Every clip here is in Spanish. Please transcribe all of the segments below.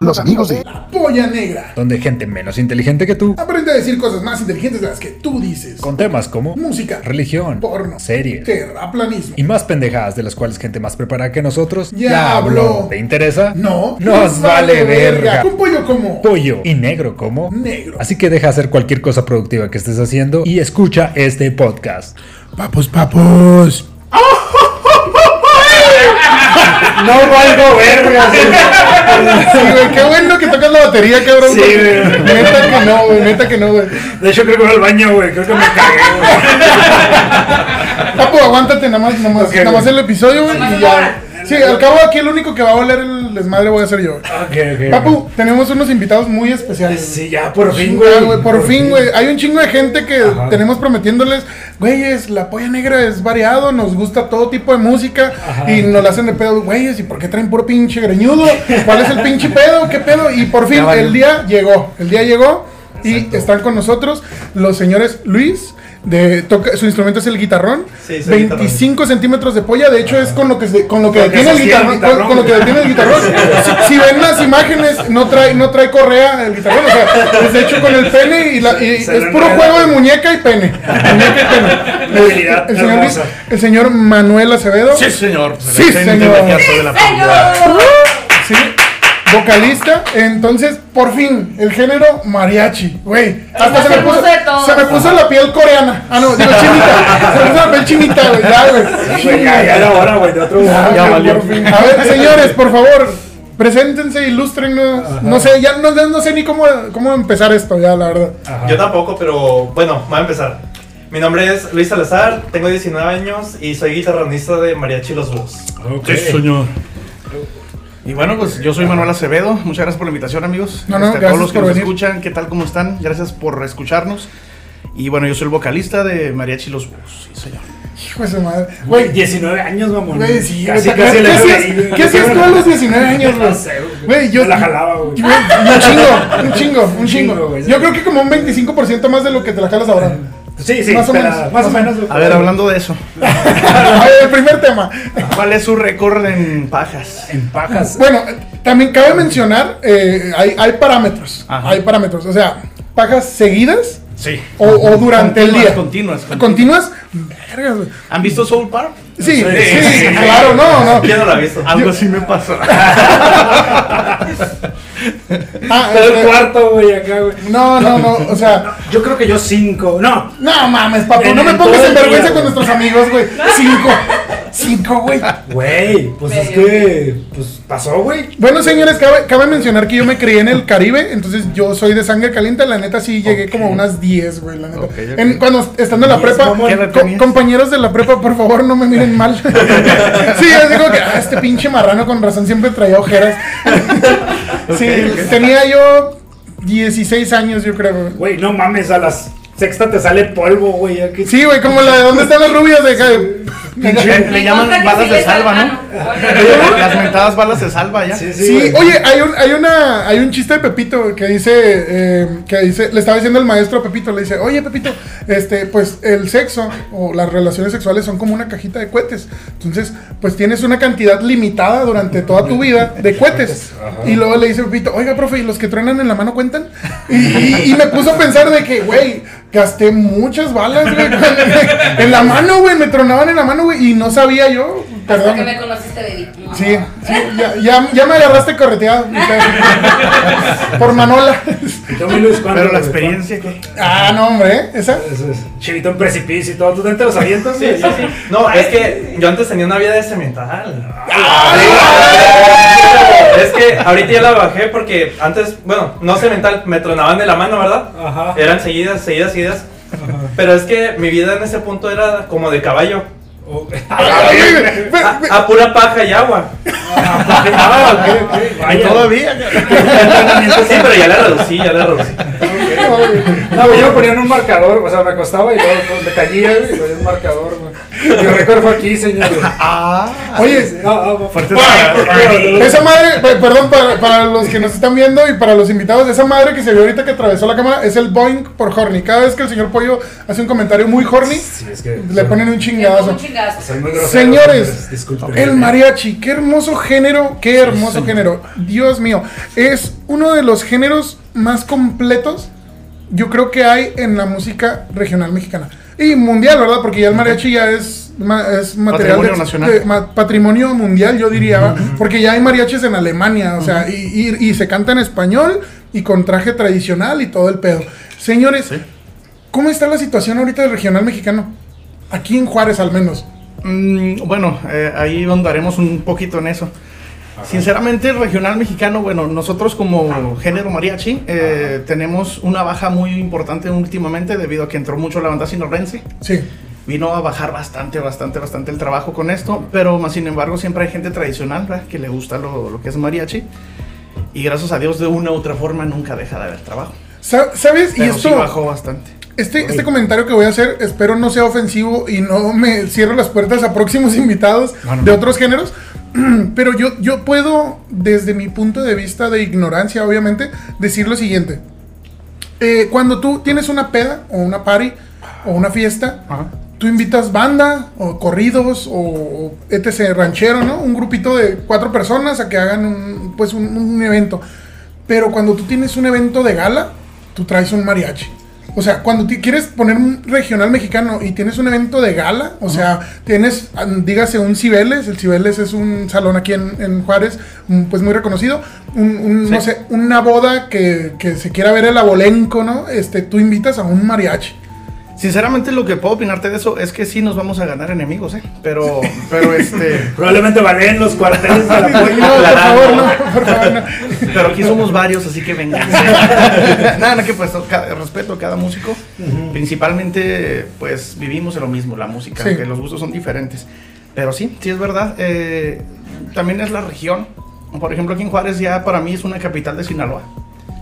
Los amigos de Polla Negra. Donde gente menos inteligente que tú, Aprende a decir cosas más inteligentes de las que tú dices. con temas como música, religión, porno, series terraplanismo. y más pendejadas de las cuales gente más preparada que nosotros Ya habló. ¿Te interesa? No, Nos vale verga. Un pollo como Pollo y negro como negro. Así que deja hacer cualquier cosa productiva que estés haciendo y escucha este podcast. Papos, papos. No valgo verga. Sí, güey, qué bueno que tocas la batería, cabrón. Sí, güey. Neta que no, güey, neta que no, güey. De hecho creo que voy al baño, güey. Creo que me cagué, Papo, aguántate nada más, nada más, nada más güey. el episodio, güey, y ya. Sí, al cabo aquí el único que va a oler el desmadre voy a ser yo. Ok, ok. Papu, tenemos unos invitados muy especiales. Sí, ya, por fin, güey. Por fin, güey. Hay un chingo de gente que Ajá. tenemos prometiéndoles, güeyes, la polla negra es variado, nos gusta todo tipo de música Ajá. y nos la hacen de pedo, güeyes, ¿y por qué traen puro pinche greñudo? ¿Cuál es el pinche pedo? ¿Qué pedo? Y por fin el día llegó, el día llegó y Exacto. están con nosotros los señores Luis. De, toca, su instrumento es el guitarrón, Sí, soy 25 centímetros de polla, de hecho es con lo que se- con lo que detiene el guitarrón, con, lo que detiene el guitarrón. si, si ven las imágenes, no trae, no trae correa el guitarrón, o sea, es hecho con el pene y, la, y es puro enreda. juego de muñeca y pene. Muñeca y pene. El, señor, el señor Manuel Acevedo, Sí, señor. Sí, señor. maquillazo de la polla. Vocalista, entonces por fin el género mariachi, güey. Hasta se me, puso, hermoso de todo. se me puso la piel coreana. Ah, no, digo chinita. Se me puso la piel chinita, güey. Ya, güey. Ya, ya era hora, güey, de otro Ya, ya valió. por fin. A ver, señores, por favor, preséntense, ilústrenos. No sé, ya no, no sé ni cómo, cómo empezar esto, ya, la verdad. Ajá. Yo tampoco, pero bueno, voy a empezar. Mi nombre es Luis Salazar, tengo 19 años y soy guitarronista de Mariachi Los Búhos. Ok. Sí, señor. Y bueno, pues yo soy Manuel Acevedo. Muchas gracias por la invitación, amigos. No, no, Este, a todos los que por nos venir. escuchan, ¿qué tal? ¿Cómo están? Gracias por escucharnos. Y bueno, yo soy el vocalista de Mariachi Los Búhos. Sí, señor. Hijo de su madre. Güey, Güey, 19 años, mamón. güey, sí, casi, casi ¿qué, le ¿qué veo hacías. ¿qué hacías tú a los 19 años, güey? No sé, Güey, yo. Me la jalaba, güey. Güey, Un chingo, un chingo, un chingo. Yo creo que como un 25% más de lo que te la jalas ahora. Sí, sí, Más o menos, Más o menos. A ver, hablando de eso, el primer tema. ¿cuál es su récord en pajas? En pajas. Bueno, también cabe mencionar, eh, hay, hay parámetros. Ajá. Hay parámetros. O sea, pagas seguidas Sí. o, o durante el día. Continuas, continuas. ¿Continuas? Vergas, güey. ¿Han visto Soul Park? Sí, sí, Sí, sí, claro, no, no. ¿Quién no la ha visto? Algo así me pasó. Ah, el este, cuarto, güey, acá, güey. no, no, no, o sea, Yo creo que yo cinco. No. no mames, papo, En- no me pongas en vergüenza con nuestros amigos, güey. Cinco, cinco, güey. Güey, pues es que. Pues pasó, güey. Bueno, señores, cabe, cabe mencionar que yo me crié en el Caribe, entonces yo soy de sangre caliente, la neta sí llegué como a unas 10, güey, la neta. En- cuando estando en la 10, prepa, compañeros de la prepa, por favor, no me miren mal. sí, yo digo que ah, este pinche marrano con razón siempre traía ojeras. sí, tenía yo 16 años, yo creo. güey. Güey, no mames, a las sexta te sale polvo, güey. Sí, güey, como la de dónde están las rubias de acá. Le, le llaman balas de salva, salva, ¿no? ¿no? Las mentadas balas de salva ya. Sí, sí. Sí, oye, hay un, hay una, hay un chiste de Pepito que dice, eh, que dice, le estaba diciendo el maestro a Pepito, le dice, oye Pepito, este, pues el sexo o las relaciones sexuales son como una cajita de cohetes. Entonces, pues tienes una cantidad limitada durante toda tu vida de cohetes. Y luego le dice Pepito, oiga, profe, ¿y los que truenan en la mano cuentan? Y, y- y me puso a pensar de que, güey, gasté muchas balas, güey, en la mano, güey, me tronaban en la mano, güey, y no sabía yo, Hasta perdón. que me conociste, baby. Sí, sí, ya, ya, ya me agarraste correteado. Por Manola. ¿Y tú, mi Luis, cuánto, Pero la experiencia que. Ah, no, hombre, ¿eh? ¿Esa? Eso es. Chivito en precipicio y todo. ¿Tú te los avientas? Sí, sí, sí. No, es que yo antes tenía una vida de cemental. Es que ahorita ya la bajé porque antes, bueno, no cemental, me tronaban de la mano, ¿verdad? Ajá. Eran seguidas, seguidas, seguidas. Pero es que mi vida en ese punto era como de caballo. Oh, Ah, ve- A, ve- a pura paja y agua. Ah, ok, ok. Vaya. Todavía. Sí, pero ya la reducí, ya la reducí. No, güey, yo me ponía en un marcador, o sea, me acostaba y luego me caía y ponía un marcador, güey. Mi récord fue aquí, señor. Ah, Oye, No, no, no. fuerte. esa madre, pe- perdón, para, para los que nos están viendo y para los invitados, esa madre que se vio ahorita que atravesó la cámara es el Boeing por horny. Cada vez que el señor Pollo hace un comentario muy horny, Sí, es que le ponen un chingadazo. Un chingazo. soy muy grosero. Señores, disculpen. el mariachi, qué hermoso género, qué hermoso género. Dios mío, es uno de los géneros más completos, yo creo que hay en la música regional mexicana. Y mundial, ¿verdad? Porque ya el mariachi ya es, ma- es material Patrimonio de- nacional. de- ma- patrimonio mundial, yo diría, porque ya hay mariachis en Alemania, o sea, y, y- y se canta en español y con traje tradicional y todo el pedo. Señores, Sí. ¿cómo está la situación ahorita del regional mexicano? Aquí en Juárez al menos. Mm, bueno, eh, ahí andaremos un poquito en eso. Sinceramente, el regional mexicano, bueno, nosotros como género mariachi eh, tenemos una baja muy importante últimamente debido a que entró mucho la banda sinorrense. Sí. Vino a bajar bastante, bastante, bastante el trabajo con esto, pero más sin embargo siempre hay gente tradicional ¿verdad? que le gusta lo, lo que es mariachi. Y gracias a Dios de una u otra forma nunca deja de haber trabajo. Sa- ¿Sabes? Y Pero sí esto, bajó bastante. este, este comentario que voy a hacer, espero no sea ofensivo y no me cierre las puertas a próximos invitados No, no, de otros géneros. Pero yo, yo puedo, desde mi punto de vista de ignorancia, obviamente, decir lo siguiente. Eh, cuando tú tienes una peda o una party o una fiesta, Ajá. tú invitas banda o corridos o etc. ranchero, ¿no? Un grupito de cuatro personas a que hagan un, pues un, un evento. Pero cuando tú tienes un evento de gala, tú traes un mariachi. O sea, cuando quieres poner un regional mexicano y tienes un evento de gala, o sea, tienes, dígase, un Cibeles, el Cibeles es un salón aquí en, en Juárez, mm, pues muy reconocido, un, un, no sé, una boda que, que se quiera ver el abolenco, ¿no? Este, tú invitas a un mariachi. Sinceramente lo que puedo opinarte de eso es que sí nos vamos a ganar enemigos, ¿eh? Pero, pero este... Probablemente valen los cuarteles de la No, por favor, no, por favor, no. Pero aquí somos varios, así que vengan. Nada, no, que pues respeto a cada músico. Principalmente, pues vivimos en lo mismo, la música, Sí. aunque los gustos son diferentes. Pero sí, sí es verdad. eh, también es la región. Por ejemplo, aquí en Juárez ya para mí es una capital de Sinaloa.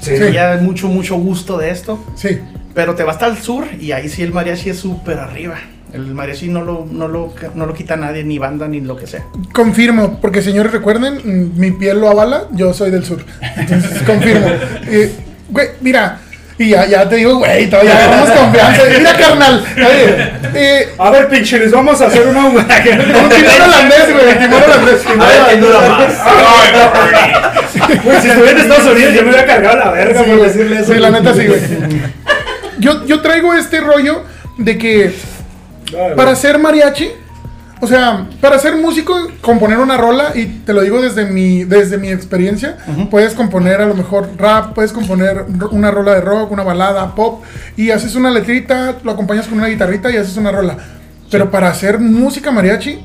Sí. Sí. Ya hay mucho, mucho gusto de esto. Sí. Pero te vas hasta el sur y ahí sí el mariachi es súper arriba. El mariachi no lo, no, lo, no lo quita nadie, ni banda, ni lo que sea. Confirmo, porque señores recuerden, mm, mi piel lo avala, yo soy del sur. Entonces, confirmo. Eh, güey, mira, y ya, ya te digo, güey, todavía agarramos confianza. Mira, carnal. Oye, eh, A ver, pinche, les vamos a hacer una. un timón holandés, güey, un timón holandés. A ver quién dura más. Güey, si estuviera en Estados Unidos, yo me hubiera cargado la verga Sí, por decirle eso. Sí, la neta sí, güey. Yo, yo traigo este rollo de que para ser mariachi, o sea, para ser músico, componer una rola, y te lo digo desde mi, desde mi experiencia, puedes componer a lo mejor rap, puedes componer una rola de rock, una balada, pop, y haces una letrita, lo acompañas con una guitarrita y haces una rola. Pero para hacer música mariachi,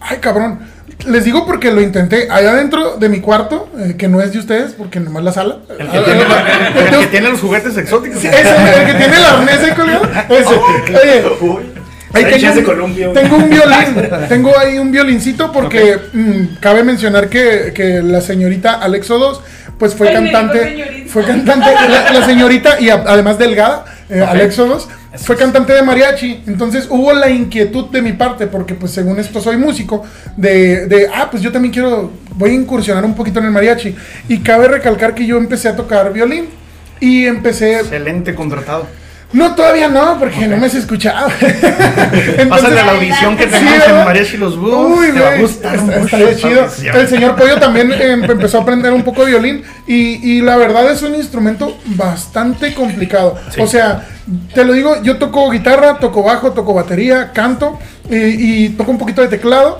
ay cabrón, les digo porque lo intenté allá dentro de mi cuarto, eh, que no es de ustedes, porque nomás la sala. El que tiene, el que tiene los juguetes exóticos. Sí, ese, el que tiene el arnés ahí colgado. Ese. Oye, ahí tengo, un, güey. tengo un violín. Tengo ahí un violincito porque mm, cabe mencionar que, que la señorita Alexo 2 pues fue Ay, cantante. Fue cantante. La, la señorita y a- además delgada, eh, Alexo 2 fue cantante de mariachi. Entonces hubo la inquietud de mi parte, porque pues según esto soy músico, de, de ah, pues yo también quiero, voy a incursionar un poquito en el mariachi. Y cabe recalcar que yo empecé a tocar violín. Y empecé Excelente contratado. No, todavía no, porque no me has escuchado. Entonces- Pásale a la audición que Sí, tenemos ¿verdad? en Mariachi Los Búhos. Uy, te va a gustar mucho chido. El señor Pollo también eh, empezó a aprender un poco de violín y, y la verdad es un instrumento bastante complicado. Sí. O sea, te lo digo, yo toco guitarra, toco bajo, toco batería, canto eh, y toco un poquito de teclado.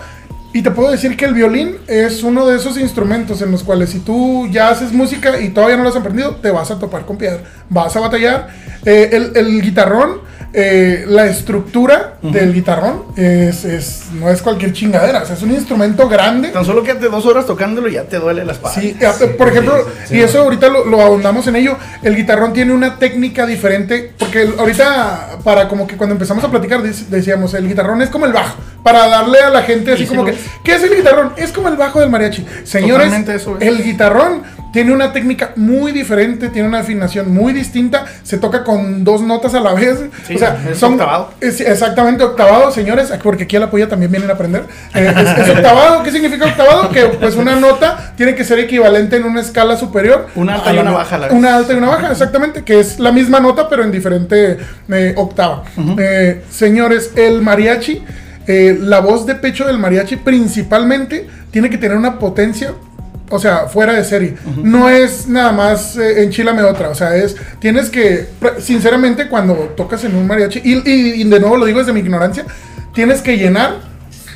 Y te puedo decir que el violín es uno de esos instrumentos en los cuales si tú ya haces música y todavía no lo has aprendido, te vas a topar con piedra, vas a batallar. Eh, el, el guitarrón, eh, la estructura del guitarrón es, es- no es cualquier chingadera, o sea, es un instrumento grande. Tan solo quédate dos horas tocándolo y ya te duele la espalda. Sí, eh, por ejemplo, y eso ahorita lo, lo ahondamos en ello, el guitarrón tiene una técnica diferente, porque ahorita, para como que cuando empezamos a platicar, dec- decíamos, el guitarrón es como el bajo, para darle a la gente así Sí, sí como que. ¿qué es el guitarrón? Es como el bajo del mariachi. Señores, eso es. el guitarrón tiene una técnica muy diferente, tiene una afinación muy distinta, se toca con dos notas a la vez. Sí, o sea, es son octavado. es exactamente octavado, señores, porque aquí a la polla también vienen a aprender. Eh, es, es octavado, ¿qué significa octavado? Que pues una nota tiene que ser equivalente en una escala superior. Una alta y una baja a la vez. Una alta y una baja, exactamente, que es la misma nota pero en diferente eh, octava. Eh, señores, el mariachi, eh, la voz de pecho del mariachi principalmente tiene que tener una potencia. O sea, fuera de serie. No es nada más eh, enchilame otra. O sea, es. Tienes que. Sinceramente, cuando tocas en un mariachi. Y, y- y de nuevo lo digo desde mi ignorancia. Tienes que llenar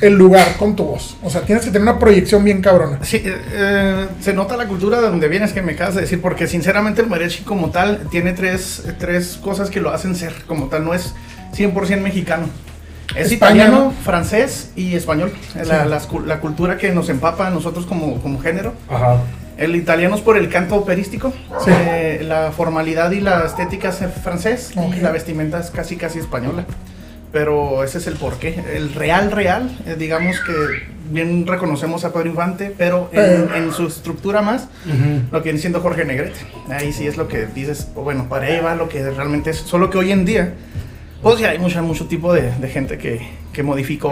el lugar con tu voz. O sea, tienes que tener una proyección bien cabrona. Sí, eh, eh, se nota la cultura de donde vienes que me acabas de decir, porque sinceramente el mariachi como tal tiene tres, tres cosas que lo hacen ser como tal, no es 100% mexicano. Es España, italiano, ¿no? francés y español. La, Sí. cultura que nos empapa a nosotros como, como género. Ajá. El italiano es por el canto operístico, Sí. eh, la formalidad y la estética es francés y la vestimenta es casi casi española. Pero ese es el porqué. El real, real, eh, digamos que bien reconocemos a Pedro Infante, pero en, en su estructura más, lo que viene siendo Jorge Negrete. Ahí sí es lo que dices, o bueno, para ahí va lo que realmente es. Solo que hoy en día, pues ya hay mucho, mucho tipo de, de gente que, que modificó,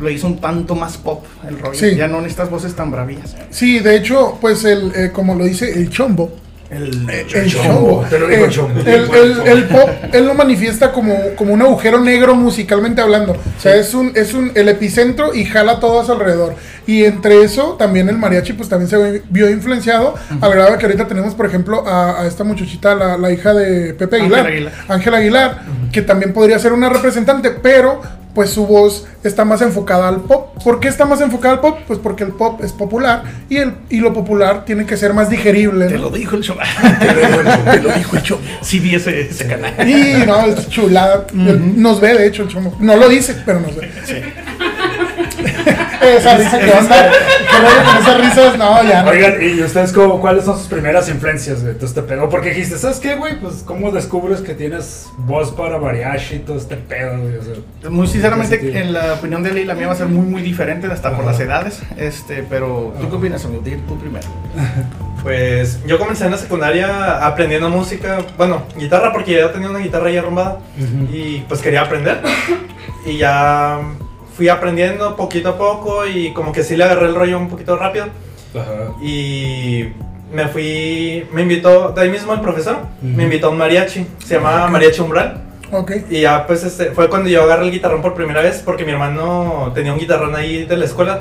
lo hizo un tanto más pop el rollo. Sí. Ya no en estas voces tan bravías. Sí, de hecho, pues el, eh, como lo dice el chombo, El, el chombo, chombo, te lo digo, eh, chombo. el, el- el pop, él lo manifiesta como, como un agujero negro musicalmente hablando. O sea, es un, es un, el epicentro y jala todo a su alrededor. Y entre eso, también el mariachi, pues también se vio influenciado, al grado de que ahorita tenemos, por ejemplo, a, a esta muchachita, la, la hija de Pepe Ángela Aguilar, Aguilar. Ángela Aguilar, que también podría ser una representante, pero pues su voz está más enfocada al pop. ¿Por qué está más enfocada al pop? Pues porque el pop es popular y, el, y lo popular tiene que ser más digerible. Te lo dijo el show. Te lo dijo el show. Sí vi ese, ese canal. Y no, es chulada. Nos ve, de hecho, el chomo. No lo dice, pero nos ve. Sí. Esa risa que onda. Que rollo con esas risas, no, ya no. Oigan, ¿y ustedes cómo, cuáles son sus primeras influencias de todo este pedo? Porque dijiste, ¿sabes qué, güey? Pues, ¿cómo descubres que tienes voz para mariachi y todo este pedo, güey? O sea, Muy sinceramente, en la opinión de él y la mía va a ser muy, muy diferente, hasta por las edades. Este, pero, ¿tú qué opinas, amigo? Tú primero. Pues yo comencé en la secundaria aprendiendo música, bueno, guitarra porque ya tenía una guitarra ya arrumbada y pues quería aprender. Y ya fui aprendiendo poquito a poco y como que sí le agarré el rollo un poquito rápido. Ajá. Y me fui, me invitó, de ahí mismo el profesor, Ujú. me invitó a un mariachi, se llamaba Mariachi Umbral. Ok. Y ya pues este, fue cuando yo agarré el guitarrón por primera vez porque mi hermano tenía un guitarrón ahí de la escuela.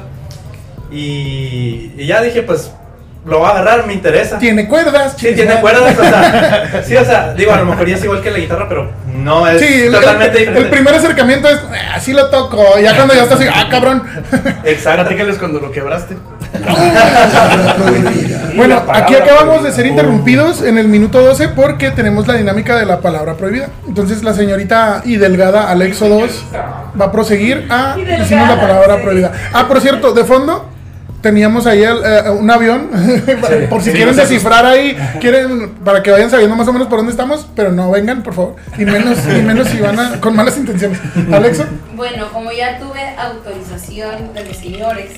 Y, y ya dije pues lo voy a agarrar, me interesa. Tiene cuerdas. Sí, tiene cuerdas, o sea, sí, o sea, digo, a lo mejor ya es igual que la guitarra, pero no es Sí, totalmente el- el primer acercamiento es, "Eh, así lo toco. Ya cuando ya estás así, ah, cabrón. Exacto. Platícales cuando lo quebraste. Bueno, aquí acabamos de ser interrumpidos en el minuto 12 porque tenemos la dinámica de la palabra prohibida. Entonces la señorita y delgada Alexo 2 va a proseguir a decirnos la palabra prohibida. Ah, por cierto, de fondo teníamos ahí el, eh, un avión por si Sí, quieren descifrar ahí, quieren para que vayan sabiendo más o menos por dónde estamos, pero no vengan, por favor. Y menos y menos si van a- con malas intenciones. Alexo, Bueno, como ya tuve autorización de los señores,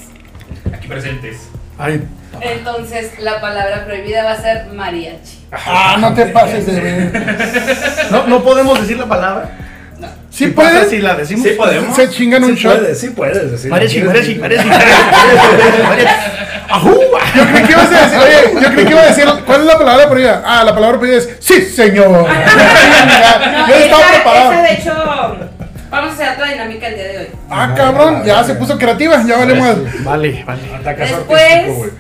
Aquí presentes. Ay, entonces la palabra prohibida va a ser mariachi. ah, no te pases de ver. no, no podemos decir la palabra. Sí ¿Qué pasa puedes. si la decimos? Sí podemos. Se chingan un sí shot. puedes, sí puedes decir. Mariachi. Mariachi. ¡Ajú! Yo creí que ibas a decir, oye, yo creí que iba a decir, ¿cuál es la palabra prohibida? Ah, la palabra prohibida es, sí, señor. No, yo estaba esa, preparado. esa de hecho, vamos a hacer otra dinámica el día de hoy. Ah, cabrón, ya se puso creativa, ya vale más. Vale, vale. Después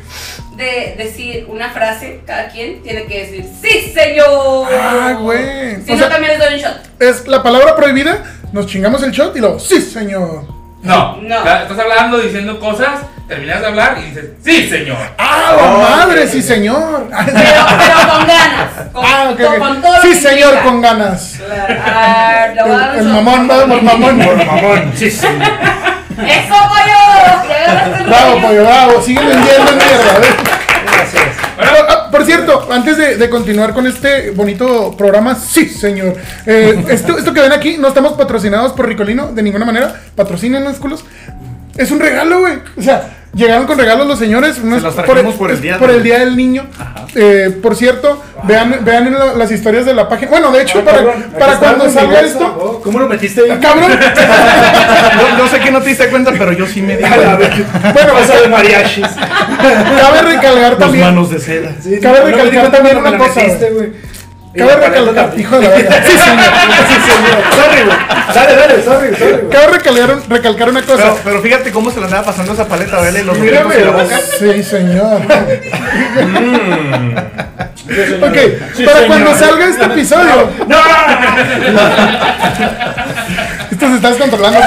de decir una frase, cada quien tiene que decir ¡Sí, señor! Ah, güey. Si O no, sea- también les doy un shot. Es la palabra prohibida, nos chingamos el shot y luego, sí, señor. No, No. Está- Estás hablando, diciendo cosas, terminas de hablar y dices, sí, señor. Ah, la Oh, madre, sí, señor. Pero, pero con ganas. Con, Ah, ok, con- ok. con todo lo Sí, señor, implica. con ganas. Claro. Ah, El, el mamón, va, el mamón. Por mamón, sí, sí. ¡Eso, pollo! ¡Ya agarraste el Bravo, pollo, bravo. Siguen vendiendo mierda. ¿ves? Gracias. Bueno, ah, por cierto, antes de, de continuar con este bonito programa, sí, señor. Eh, esto, esto que ven aquí, no estamos patrocinados por Ricolino de ninguna manera. Patrocínenos, culos. Es un regalo, güey. O sea, llegaron con regalos los señores. no es los trajimos por el día por del- el día del niño. Eh, por cierto, vean, vean en la- las historias de la página. Bueno, de hecho, Ah, para, cabrón, cuando salga esto. Oh, ¿Cómo lo metiste ahí? ¡Cabrón! Yo, yo sé que no te diste cuenta, pero yo sí me di Bueno, pasa de mariachis. cabe recalcar Las también. manos de seda. Sí, Cabe no recalcar también una cosa, metiste, Cabe recalcar. Hijo de la verga. Sí, señor. Sí, señor. Sorry, güey. Dale, dale, sorry, sorry. Cabe recalcar, recalcar una cosa. Pero, pero fíjate cómo se le andaba pasando esa paleta, ¿vale? Los Mírame, y la boca. Sí, señor. Sí, señor. Ok, Sí, para señor. cuando salga este episodio. ¡No! Esto se está descontrolando.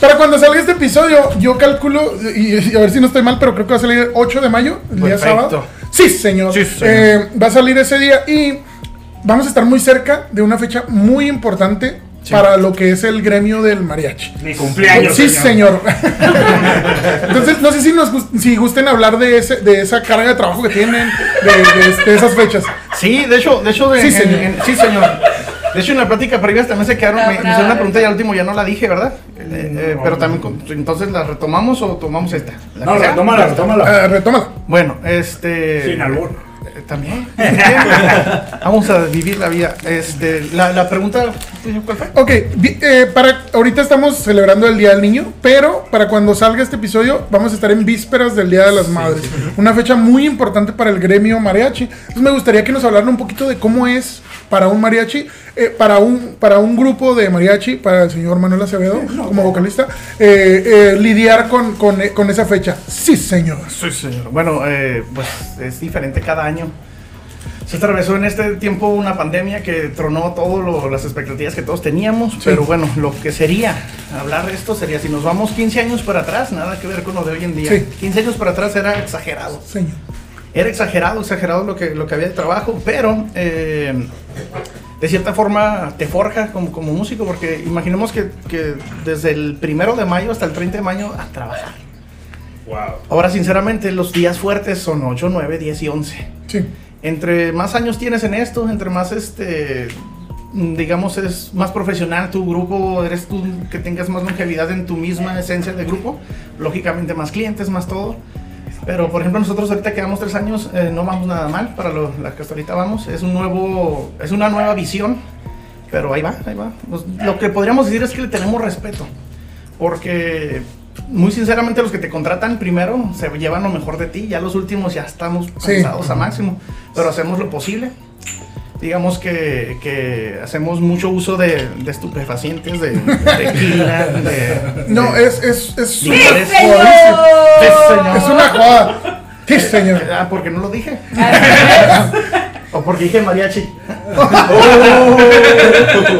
Para cuando salga este episodio, yo calculo, y, y a ver si no estoy mal, pero creo que va a salir el 8 de mayo, el día Perfecto. sábado. Sí, señor. Sí, señor. Eh, va a salir ese día y vamos a estar muy cerca de una fecha muy importante para lo que es el gremio del mariachi. Mi cumpleaños. Sí, señor. Entonces, no sé si nos si gusten hablar de ese, de esa carga de trabajo que tienen, de, de- de esas fechas. Sí, de hecho, de hecho, de, Sí, en- señor. en- sí, señor. De hecho, en la plática previa también se quedaron, me, me hicieron una pregunta y al último ya no la dije, ¿verdad? Eh, eh, pero también, con- entonces, ¿la retomamos o tomamos esta? ¿La No, que sea? retómala, retómala. Eh, retómala. Bueno, este... Sin albur. Eh, También. Vamos a vivir la vida. Este, la, la pregunta, ¿cuál fue? Ok, eh, para, ahorita estamos celebrando el Día del Niño, pero para cuando salga este episodio vamos a estar en vísperas del Día de las Madres. Una fecha muy importante para el gremio mariachi. Entonces me gustaría que nos hablaran un poquito de cómo es para un mariachi, eh, para, un, para un grupo de mariachi, para el señor Manuel Acevedo como vocalista, eh, eh, lidiar con, con, con esa fecha. Sí, señor. Sí, señor. Bueno, eh, pues es diferente cada año. Se atravesó en este tiempo una pandemia que tronó todas las expectativas que todos teníamos, pero bueno, lo que sería hablar de esto sería si nos vamos 15 años para atrás, nada que ver con lo de hoy en día. Sí. 15 años para atrás era exagerado. Señor. Era exagerado, exagerado lo que, lo que había de trabajo, pero eh, de cierta forma te forja como, como músico, porque imaginemos que, que desde el primero de mayo hasta el 30 de mayo a trabajar. Wow. Ahora, sinceramente, los días fuertes son 8, 9, 10 y 11. Sí. Entre más años tienes en esto, entre más, este, mm, digamos, es más profesional tu grupo, eres tú que tengas más longevidad en tu misma esencia de grupo, lógicamente más clientes, más todo. Pero, por ejemplo, nosotros ahorita que llevamos tres años, eh, no vamos nada mal para lo, la que hasta ahorita vamos. Es, un nuevo, es una nueva visión, pero ahí va, ahí va. Pues, lo que podríamos decir es que le tenemos respeto, porque muy sinceramente los que te contratan primero se llevan lo mejor de ti, ya los últimos ya estamos Sí. cansados a máximo, pero hacemos lo posible. Digamos que, que hacemos mucho uso de, de estupefacientes, de, de tequila, de... No, de- es, es, es, Sí, señor. señor. Es una joda. Sí, señor. Ah, porque no lo dije. o porque dije mariachi.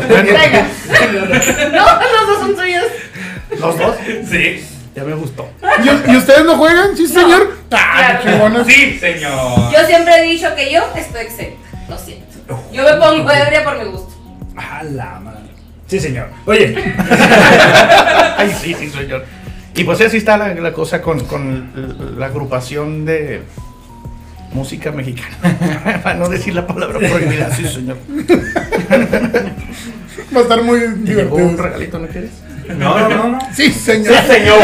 Venga. No, los dos son tuyos. Los dos. Sí. Ya me gustó. ¿Y, y ustedes no juegan? Sí, señor. Ah, Claro. qué chingones. Sí, señor. Yo siempre he dicho que yo estoy exenta. Lo siento. Yo me pongo ebria por mi gusto. A la madre. Sí, señor. Oye, Ay, sí, sí, señor. Y pues así está la, la cosa con, con la agrupación de música mexicana. Para no decir la palabra prohibida, sí, señor. Va a estar muy ¿Te llegó un divertido. regalito, no quieres? No, no, no, no. Sí, señor. señor.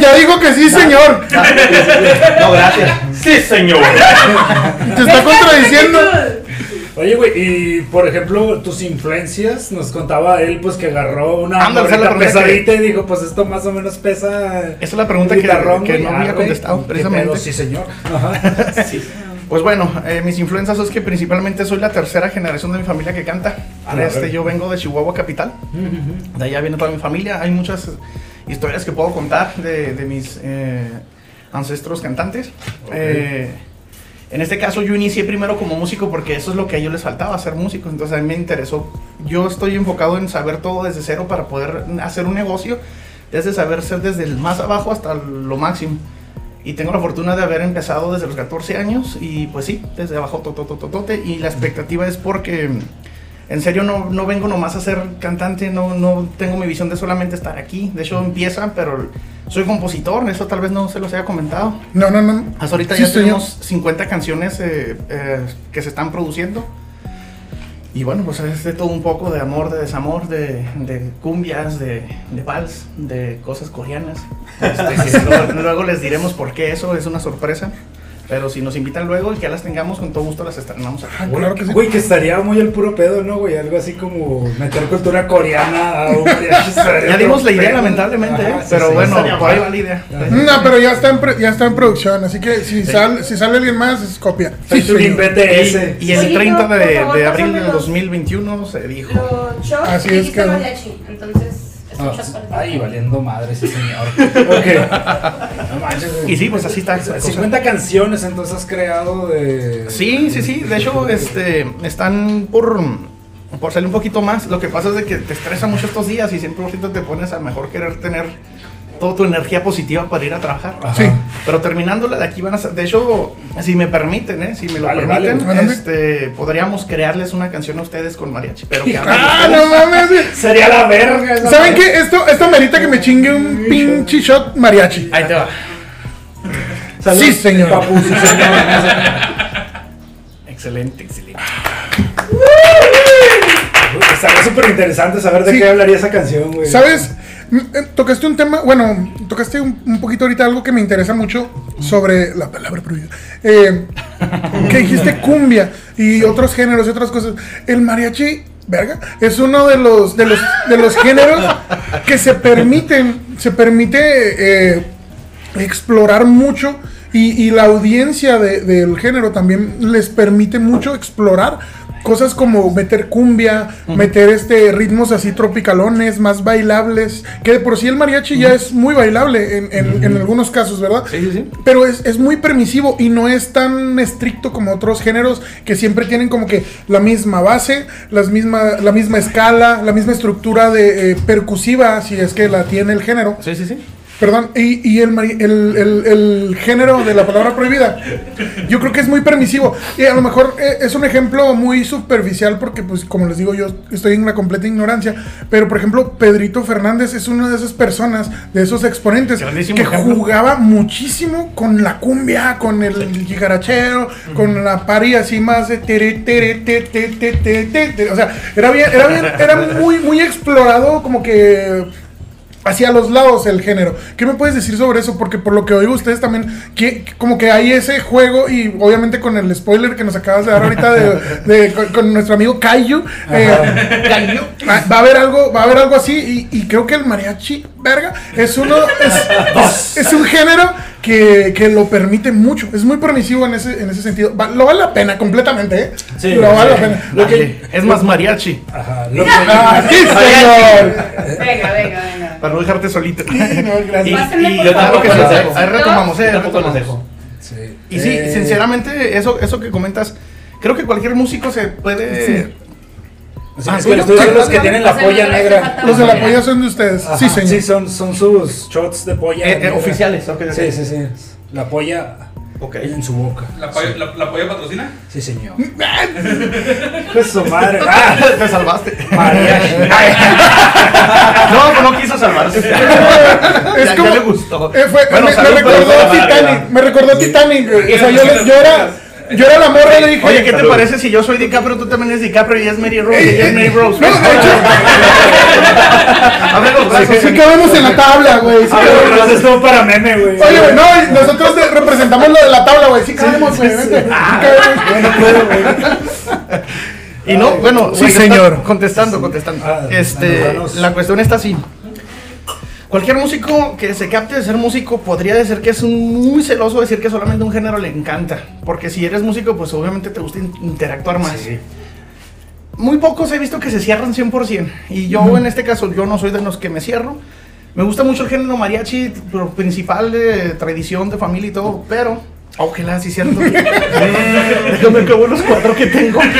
Ya digo que sí, señor. No, gracias. Sí, señor. Te está contradiciendo. Oye, güey, y por ejemplo, tus influencias, nos contaba él, pues que agarró una es la pesadita y dijo, pues esto más o menos pesa. Esa es la pregunta un que- que no había Arre, contestado, ¿qué precisamente. pedo? Sí, señor. Ajá. Pues bueno, eh, mis influencias es que principalmente soy la tercera generación de mi familia que canta. Este, yo vengo de Chihuahua capital. De allá viene toda mi familia. Hay muchas historias que puedo contar de, de mis eh, ancestros cantantes. Eh, en este caso yo inicié primero como músico porque eso es lo que a ellos les faltaba, ser músicos. Entonces a mí me interesó. Yo estoy enfocado en saber todo desde cero para poder hacer un negocio. Desde saber ser desde el más abajo hasta lo máximo. Y tengo la fortuna de haber empezado desde los 14 años y pues sí, desde abajo totototote. Y la expectativa es porque en serio no, no vengo nomás a ser cantante, no, no tengo mi visión de solamente estar aquí. De hecho empieza, pero soy compositor, eso tal vez no se los haya comentado. No, no, no. Hasta ahorita Sí, ya tenemos 50 canciones eh, eh, que se están produciendo. Y bueno, pues es de todo un poco de amor, de desamor, de, de cumbias, de, de vals, de cosas coreanas. Este, luego les diremos por qué eso es una sorpresa. Pero si nos invitan luego y que ya las tengamos, con todo gusto las estrenamos aquí. Ah, claro que sí. Güey, que estaría muy el puro pedo, ¿no, güey? Algo así como meter cultura coreana a un Ya dimos la idea, lamentablemente, ¿eh? Ajá, sí, pero sí, bueno, por ahí va la idea. No, pero ya está en, pre- ya está en producción, así que si, sale, si sale alguien más, es copia. Señor. BTS. Y el Oye, 30 no, de, favor, de abril del los- 2021 se dijo. Así y es que- mariachi. Entonces, Ah. Ay, valiendo madre ese señor. No manches. Y sí, pues así está. esa cosa. 50 canciones entonces has creado de. Sí, sí, sí. De hecho, este, están por, por salir un poquito más. Lo que pasa es de que te estresa mucho estos días y siempre te pones a mejor querer tener toda tu energía positiva para ir a trabajar. Ajá. Sí. Pero terminándola de aquí van a ser, de hecho, si me permiten, ¿eh? si me lo Vale, permiten, vale. este, podríamos crearles una canción a ustedes con mariachi. Pero que ¡Ah, no mames! Sería la verga. ¿Saben qué? Esto, esto merita que me chingue un pinche shot mariachi. Ahí te va. Salud, Sí, señor. Papu, sí, señor. Excelente, excelente. Estaría súper interesante saber de Sí. qué hablaría esa canción, güey. ¿Sabes? Mm, eh, Tocaste un tema, bueno, tocaste un, un poquito ahorita algo que me interesa mucho sobre la palabra prohibida. Eh, que dijiste cumbia y otros géneros y otras cosas. El mariachi, verga, es uno de los, de los, de los géneros que se permiten, se permite eh, explorar mucho y, y la audiencia de- del género también les permite mucho explorar cosas como meter cumbia, meter este ritmos así tropicalones, más bailables, que de por sí el mariachi ya es muy bailable en, en- en algunos casos, ¿verdad? Sí, sí, sí. Pero es, es muy permisivo y no es tan estricto como otros géneros que siempre tienen como que la misma base, las misma, la misma escala, la misma estructura de eh, percusiva, si es que la tiene el género. Sí, sí, sí. Perdón, y, y el, el, el- el género de la palabra prohibida, yo creo que es muy permisivo. Y a lo mejor eh, es un ejemplo muy superficial porque, pues, como les digo, yo estoy en la completa ignorancia. Pero, por ejemplo, Pedrito Fernández es una de esas personas, de esos exponentes, Grandísimo que ejemplo. jugaba muchísimo con la cumbia, con el jigarachero, con la pari así más de tere, tere, te, te, te, te, te, te. O sea, era bien, era bien, era muy, muy explorado, como que hacia los lados el género. ¿Qué me puedes decir sobre eso? Porque por lo que oigo ustedes también, que, como que hay ese juego y obviamente con el spoiler que nos acabas de dar ahorita de, de- con, con nuestro amigo Kaiju, eh, va va a haber algo, va a haber algo así y, y creo que el mariachi, verga, es uno, es, es un género que, que lo permite mucho, es muy permisivo en ese, en ese sentido. Va- lo vale la pena completamente, ¿eh? Sí, lo vale sí. la pena. Lo que- Dale. Es más mariachi. Ajá. Lo que, ¡Ah, sí, señor! Venga, venga, venga. Para no dejarte solito. No, gracias. Y- y yo tampoco los sí, dos. ahí retomamos, eh, Yo tampoco los dejo. sí. Y sí, Eh, sinceramente, eso, eso que comentas, creo que cualquier músico se puede. Sí, Ah, sí, los Sí, que tienen la polla negra. Los de la polla son de ustedes. Ajá, sí, señor. Sí, son, son sus shots de polla. Eh, eh, oficiales, ok. Sí, sí, sí. La polla Ok. en su boca. ¿La la polla patrocina? Sí, señor. Pues su madre. Ah, Te salvaste. No, pues no quiso salvarse. Es Ya- ya como- le gustó. Eh, fue- Bueno, me, me recordó Titanic, me recordó a Titanic, güey. O sea, yo, le- yo era, yo era la morra y le dije, Oye, ¿qué te Salud. parece si yo soy DiCaprio, tú también eres DiCaprio y es Mary Rose y ella es Mary Rose? No, de hecho, Abre los brazos. sí cabemos en la tabla, güey. sí Ah, pero es todo para meme, güey. Oye, güey, no, y nosotros representamos lo de la tabla, güey. Sí cabemos, güey. vente. Sí cabemos. Yo no puedo, güey. Y no, bueno, Sí, señor. Contestando, contestando. Ah, este, la cuestión está así. Cualquier músico que se capte de ser músico podría decir que es muy celoso decir que solamente un género le encanta. Porque si eres músico, pues obviamente te gusta in- interactuar más. Sí. Muy pocos he visto que se cierran 100%. Y yo en este caso, yo no soy de los que me cierro. Me gusta mucho el género mariachi, principal de tradición, de familia y todo, pero... Ojalá, sí cierto. Déjame acabo los cuatro que tengo.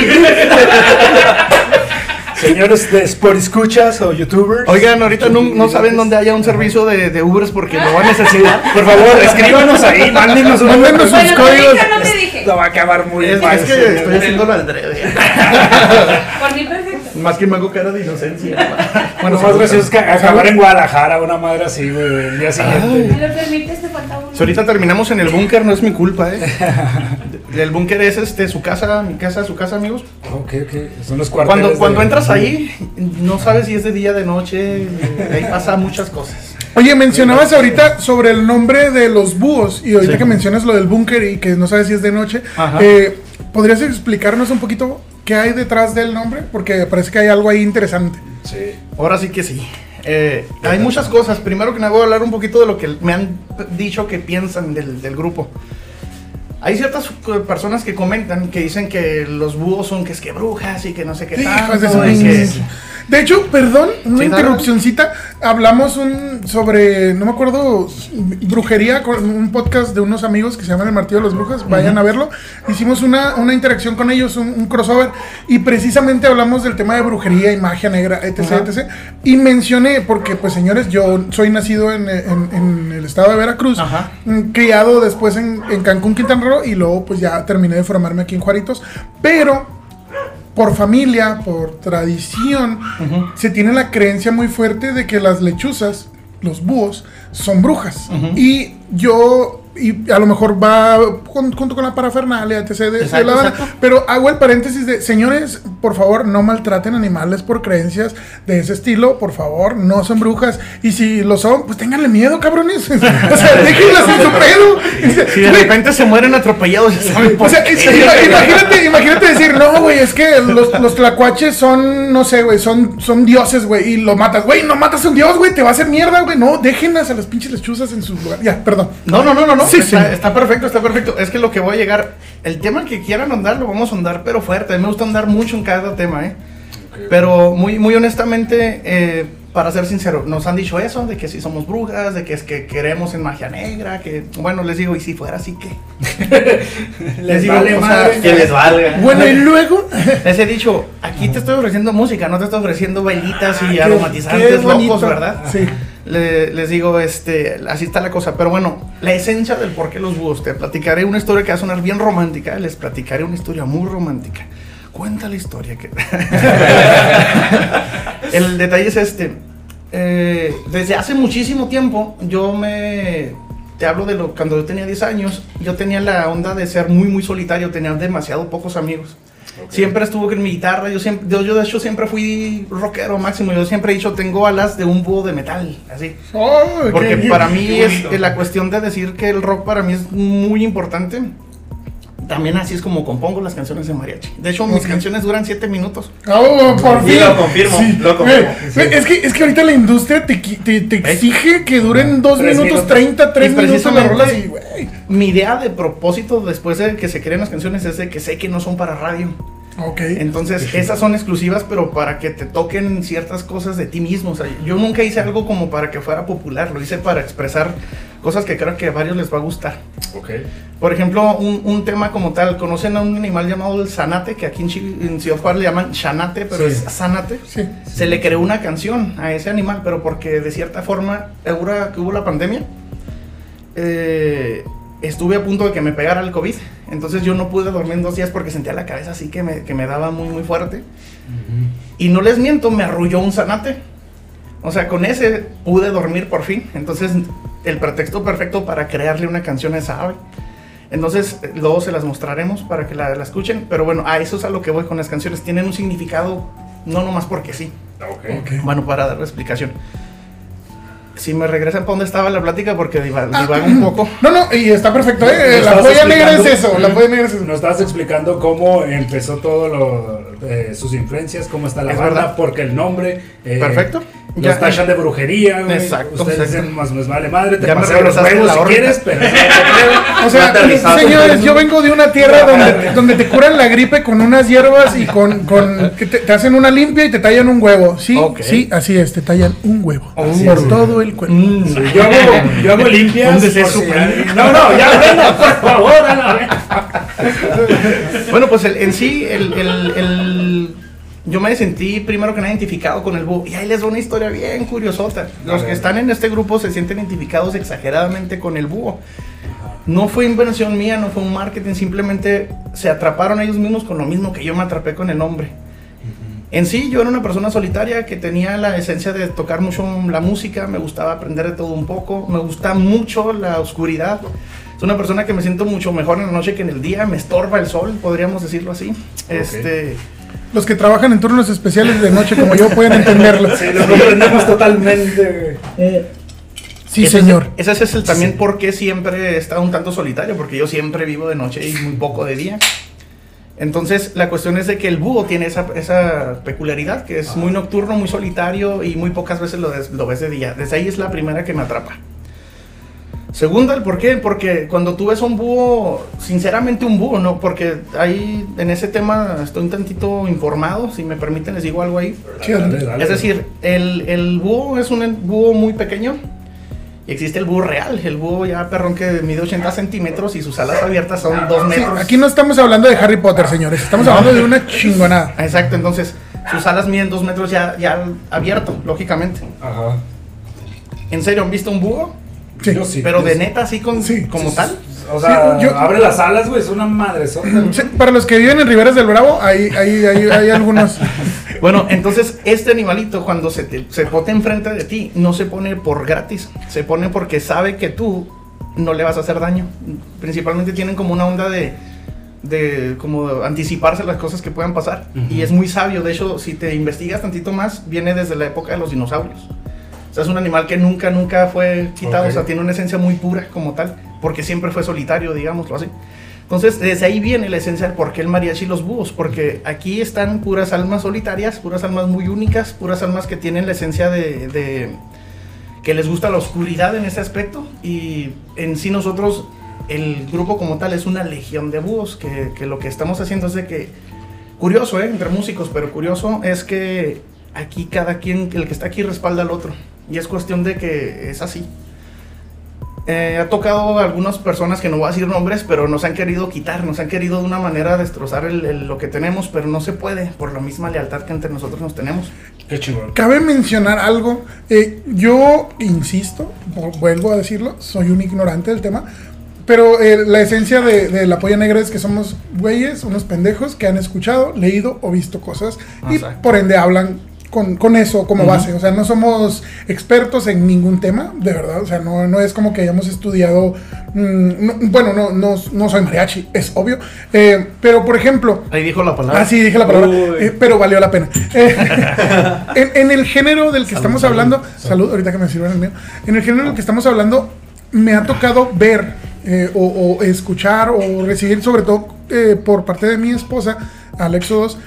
Señores de Sport Escuchas o YouTubers. Oigan, ahorita no, no saben dónde haya un servicio de, de Ubers porque lo va a necesitar. Por favor, escríbanos ahí, mándenos un Mándenos sus Bueno, códigos. dije, no te dije. Esto va a acabar muy Es, mal. es que señor. estoy haciéndolo al drede. Por mí perfecto. Más que me hago cara de inocencia. Bueno, más gracioso es que acabar en Guadalajara, una madre así, güey, el día siguiente. ¿Me lo permites? Te falta uno. Si ahorita terminamos en el búnker, no es mi culpa, ¿eh? El búnker es este, su casa, mi casa, su casa, amigos. Ok, ok. Son los cuarteles. Cuando, de- cuando entras ahí, no sabes si es de día, de noche, ahí pasa muchas cosas. Oye, mencionabas ahorita sobre el nombre de los búhos y ahorita Sí. que mencionas lo del búnker y que no sabes si es de noche, Ajá. eh, ¿podrías explicarnos un poquito qué hay detrás del nombre? Porque parece que hay algo ahí interesante. Sí. Ahora sí que sí. Eh, hay muchas cosas. Primero que nada voy a hablar un poquito de lo que me han dicho que piensan del, del grupo. Hay ciertas personas que comentan que dicen que los búhos son que es que brujas y que no sé qué de tanto, y que- De hecho, perdón, una Sí, interrupcioncita. Hablamos un, sobre, no me acuerdo, brujería con un podcast de unos amigos que se llaman El Martillo de las Brujas. Vayan a verlo. Hicimos una, una interacción con ellos, un, un crossover. Y precisamente hablamos del tema de brujería y magia negra, etc. Ajá. etc. Y mencioné, porque, pues señores, yo soy nacido en, en- en el estado de Veracruz. Mm, Criado después en, en Cancún, Quintana Roo. Y luego, pues ya terminé de formarme aquí en Juaritos. Pero por familia, por tradición, se tiene la creencia muy fuerte de que las lechuzas, los búhos, son brujas. Y yo, y a lo mejor va con- junto con la parafernalia, etc. de- la exacto. Pero hago el paréntesis de, señores, por favor, no maltraten animales por creencias de ese estilo, por favor, no son brujas. Y si lo son, pues ténganle miedo, cabrones. o sea, déjenlas en su pedo. Si de repente se mueren atropellados, ya saben por o sea, qué. imagínate, imagínate decir, no, güey, es que los, los tlacuaches son, no sé, güey, son, son dioses, güey, y lo matas. Güey, no matas a un dios, güey, te va a hacer mierda, güey. No, déjenlas a las pinches lechuzas en su lugar. Ya, perdón. No, no, no, no, no. Sí, está, sí. está perfecto, está perfecto. Es que lo que voy a llegar, el tema que quieran andar, lo vamos a andar, pero fuerte. A mí me gusta andar mucho en cada tema, ¿eh? Pero muy, muy honestamente, eh, para ser sincero, nos han dicho eso, de que si somos brujas, de que es que queremos en magia negra, que, bueno, les digo, y si fuera así que... Les digo, vale o sea, madre. Que les valga. Bueno, y luego. Les he dicho, aquí te estoy ofreciendo música, no te estoy ofreciendo velitas y Ah, qué- aromatizantes qué locos, ¿verdad? Sí. Le- les digo, este, así está la cosa. Pero bueno, la esencia del por qué los búhos. Te platicaré una historia que va a sonar bien romántica. Les platicaré una historia muy romántica. Cuenta la historia que. El detalle es este. Eh, desde hace muchísimo tiempo, yo me. Te hablo de lo cuando yo tenía 10 años. Yo tenía la onda de ser muy, muy solitario. Tenía demasiado pocos amigos. Siempre estuve con mi guitarra. Yo, siempre, yo, yo, de hecho, siempre fui rockero máximo. Yo siempre he dicho, tengo alas de un búho de metal. Así. Oh, Porque para mí es la cuestión de decir que el rock para mí es muy importante. También así es como compongo las canciones de mariachi. De hecho, mis canciones duran 7 minutos. Oh, por Y fin. lo confirmo, lo Güey, confirmo. Es, que, es que ahorita la industria te, te, te exige que duren 2 Tres minutos, minutos. 30, 3 Y minutos las rolas y, güey. Mi idea de propósito después de que se creen las canciones es de que sé que no son para radio. Ok. Entonces, esas son exclusivas, pero para que te toquen ciertas cosas de ti mismo. O sea, yo nunca hice algo como para que fuera popular, lo hice para expresar cosas que creo que a varios les va a gustar. Ok. Por ejemplo, un, un tema como tal, ¿conocen a un animal llamado el zanate? Que aquí en, Chi- en Ciudad Juárez le llaman chanate, pero Sí. es zanate. Sí. Se le creó una canción a ese animal, pero porque de cierta forma, ahora que hubo la pandemia, eh, estuve a punto de que me pegara el COVID. Entonces yo no pude dormir en dos días porque sentía la cabeza así que me, que me daba muy, muy fuerte. Y no les miento, me arrulló un zanate. O sea, con ese pude dormir por fin. Entonces, el pretexto perfecto para crearle una canción a esa ave. Entonces, luego se las mostraremos para que la, la escuchen. Pero bueno, a eso es a lo que voy con las canciones. Tienen un significado, no nomás porque sí. Ok. Ok. Bueno, para dar la explicación. Si me regresan para donde estaba la plática, porque diva- Ah, divago un poco. No, no, y está perfecto, ¿eh? La polla negra es eso, la polla negra es eso. Nos estabas explicando cómo empezó todo lo, eh, sus influencias, cómo está la Es banda, verdad. porque el nombre. eh, Perfecto. Los Ya- tachan de brujería, güey. Exacto, Ustedes exacto. dicen, más nos vale madre, te paseo los huevos si quieres, pero. O sea, señores, yo vengo de una tierra donde, donde te curan la gripe con unas hierbas y con, con que te, te hacen una limpia y te tallan un huevo. Sí, Ok. sí, así es, te tallan un huevo. Así por es. todo el cuerpo. Mm, Sí, yo hago, yo hago limpias. ¿Dónde se si No, no, ya venga, por favor, a la vez. Bueno, pues el- en sí, el, el- el- yo me sentí primero que nada identificado con el búho. Y ahí les doy una historia bien curiosota. Los que están en este grupo se sienten identificados exageradamente con el búho. No fue invención mía, no fue un marketing, simplemente se atraparon ellos mismos con lo mismo que yo me atrapé con el nombre. En sí, yo era una persona solitaria que tenía la esencia de tocar mucho la música, me gustaba aprender de todo un poco, me gusta mucho la oscuridad. Es una persona que me siento mucho mejor en la noche que en el día, me estorba el sol, podríamos decirlo así. Este, Los que trabajan en turnos especiales de noche como yo pueden entenderlo. Sí, lo comprendemos totalmente, güey. Sí, ese señor. Es, ese es el también por qué siempre he estado un tanto solitario, porque yo siempre vivo de noche y muy poco de día. Entonces, la cuestión es de que el búho tiene esa, esa peculiaridad, que es muy nocturno, muy solitario y muy pocas veces lo, des- lo ves de día. Desde ahí es la primera que me atrapa. Segunda, ¿el por qué? Porque cuando tú ves un búho, sinceramente un búho, ¿no? Porque ahí, en ese tema, estoy un tantito informado, si me permiten les digo algo ahí. Sí, adelante. Dale, dale. Es decir, el, el búho es un búho muy pequeño y existe el búho real, el búho ya perrón que mide 80 centímetros y sus alas abiertas son 2 Sí, metros. aquí no estamos hablando de Harry Potter, señores. Estamos hablando de una chingonada. Exacto, entonces sus alas miden 2 metros ya, ya abierto, lógicamente. Ajá. ¿En serio han visto un búho? Sí. Yo sí. Pero yo de sí. neta, así con, Sí, como tal. O sea, yo- abre las alas, güey, es una madre Para los que viven en Riberas del Bravo, hay, hay, hay, hay algunos. Bueno, entonces este animalito cuando se, te, se pone enfrente de ti, no se pone por gratis, se pone porque sabe que tú no le vas a hacer daño. Principalmente tienen como una onda de, de como anticiparse las cosas que puedan pasar. Y es muy sabio, de hecho, si te investigas tantito más, viene desde la época de los dinosaurios. Sea, es un animal que nunca, nunca fue quitado, Ok. o sea, tiene una esencia muy pura como tal, porque siempre fue solitario, digámoslo así. Entonces, desde ahí viene la esencia de por qué el mariachi y los búhos, porque aquí están puras almas solitarias, puras almas muy únicas, puras almas que tienen la esencia de, de- que les gusta la oscuridad en ese aspecto, y en sí nosotros, el grupo como tal es una legión de búhos, que, que lo que estamos haciendo es de que, curioso, ¿eh? entre músicos, pero curioso es que aquí cada quien, el que está aquí respalda al otro, y es cuestión de que es así. Eh, ha tocado a algunas personas que no voy a decir nombres, pero nos han querido quitar, nos han querido de una manera destrozar el- el- lo que tenemos, pero no se puede por la misma lealtad que entre nosotros nos tenemos. Qué chingón. Cabe mencionar algo. eh, yo insisto, vo- vuelvo a decirlo, soy un ignorante del tema. Pero eh, la esencia de, de la polla negra es que somos güeyes, unos pendejos que han escuchado, leído o visto cosas y por ende hablan con, con eso como base. O sea, no somos expertos en ningún tema, de verdad. O sea, no, no es como que hayamos estudiado. mm, no- bueno, no, no, no soy mariachi, es obvio. Eh, pero por ejemplo, Ahí dijo la palabra. Ah, sí, dije la palabra. Eh, pero valió la pena. Eh, en, en el género del que estamos hablando, salud, ahorita que me sirvan el mío. En el género del que estamos hablando, me ha tocado ver eh, o, o escuchar o recibir, sobre todo eh, por parte de mi esposa, Alexo 2,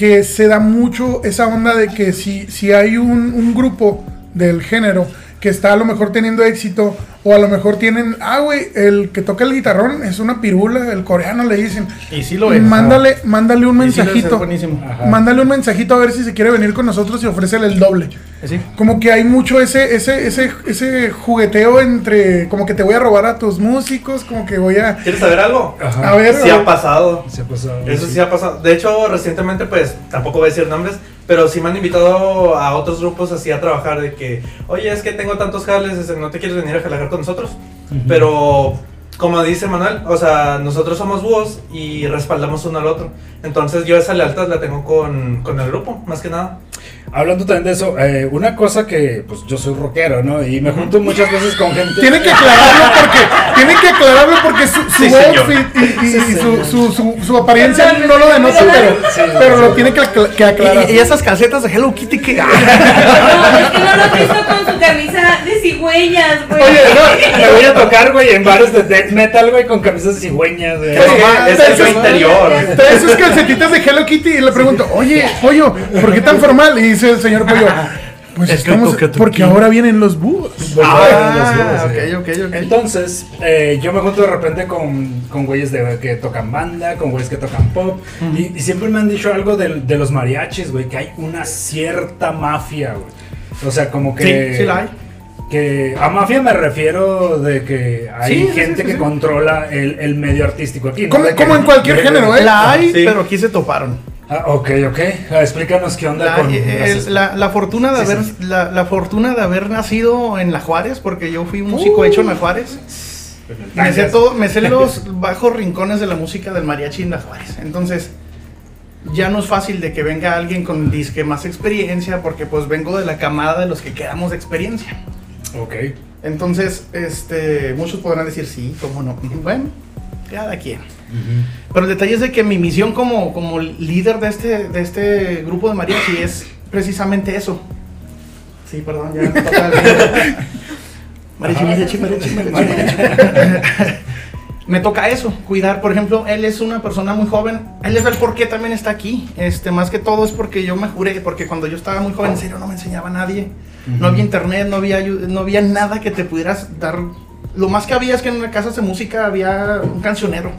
que se da mucho esa onda de que si, si hay un, un grupo del género que está a lo mejor teniendo éxito o a lo mejor tienen, ah, güey, el que toca el guitarrón es una pirula, el coreano le dicen. Y sí lo es. Mándale, mándale un sí mensajito. buenísimo. Ajá. Mándale un mensajito a ver si se quiere venir con nosotros y ofrécele el doble. Sí. Como que hay mucho ese, ese, ese, ese jugueteo entre, como que te voy a robar a tus músicos, como que voy a... ¿Quieres saber algo? Ajá. A ver, Sí ha pasado. Se ha pasado. Eso sí ha pasado. De hecho, recientemente, pues, tampoco voy a decir nombres, pero sí me han invitado a otros grupos así a trabajar de que, oye, es que tengo tantos jales, ¿no te quieres venir a jalajar con nosotros? Pero, como dice Manuel, o sea, nosotros somos búhos y respaldamos uno al otro. Entonces yo esa lealtad la tengo con, con el grupo, más que nada. Hablando también de eso, eh, una cosa que, pues yo soy rockero, ¿no? Y me junto muchas veces con gente. Tiene que aclararlo porque, tiene que aclararlo porque su, su Sí, outfit y, y- Sí, y su, su, su, su apariencia no lo denota, pero, Sí, pero sí. lo tiene que, acla- que aclarar. Y, y esas calcetas de Hello Kitty que... No, es que no lo visto con su camisa de cigüeñas, güey. Oye, no, me voy a tocar, güey, en bares de death metal, güey, con camisas de cigüeñas, güey. Es, es es- interior. Trae sus calcetitas de Hello Kitty y le pregunto, oye, pollo, ¿por qué tan formal? Y dice el señor pollo, pues Es que estamos, porque ahora vienen los búhos. Ah. Entonces, eh, yo me junto de repente con, con güeyes de, que tocan banda, con güeyes que tocan pop. y, y siempre me han dicho algo de, los mariachis, güey, que hay una cierta mafia, güey. O sea, como que. Sí, sí la hay. Que a mafia me refiero de que hay Sí, gente sí, que sí. controla el, el medio artístico aquí. ¿no? Como- en cualquier género, ¿eh? La hay, Sí. pero aquí se toparon. Ah, ok, ok. Ah, explícanos qué onda La, con. eh, la- la fortuna de Sí, haber sí. La, la fortuna de haber nacido en La Juárez, porque yo fui un músico Uh. hecho en La Juárez. Me sé, todo, me sé los bajos rincones de la música del mariachi en La Juárez. Entonces, ya no es fácil de que venga alguien con disque más experiencia, porque pues vengo de la camada de los que quedamos de experiencia. Ok. Entonces, este, muchos podrán decir, sí, cómo no. Bueno, cada quien. Pero el detalle es de que mi misión como, como líder de este, de este grupo de mariachi es precisamente eso. Sí, perdón, ya. Me toca el- Mariachi, mariachi, mariachi, mariachi. Me toca eso, cuidar, por ejemplo, él es una persona muy joven, él es el por qué también está aquí, este, más que todo es porque yo me juré, porque cuando yo estaba muy joven, en serio, no me enseñaba a nadie, no había internet, no había, no había nada que te pudieras dar, lo más que había es que en una casa de música había un cancionero,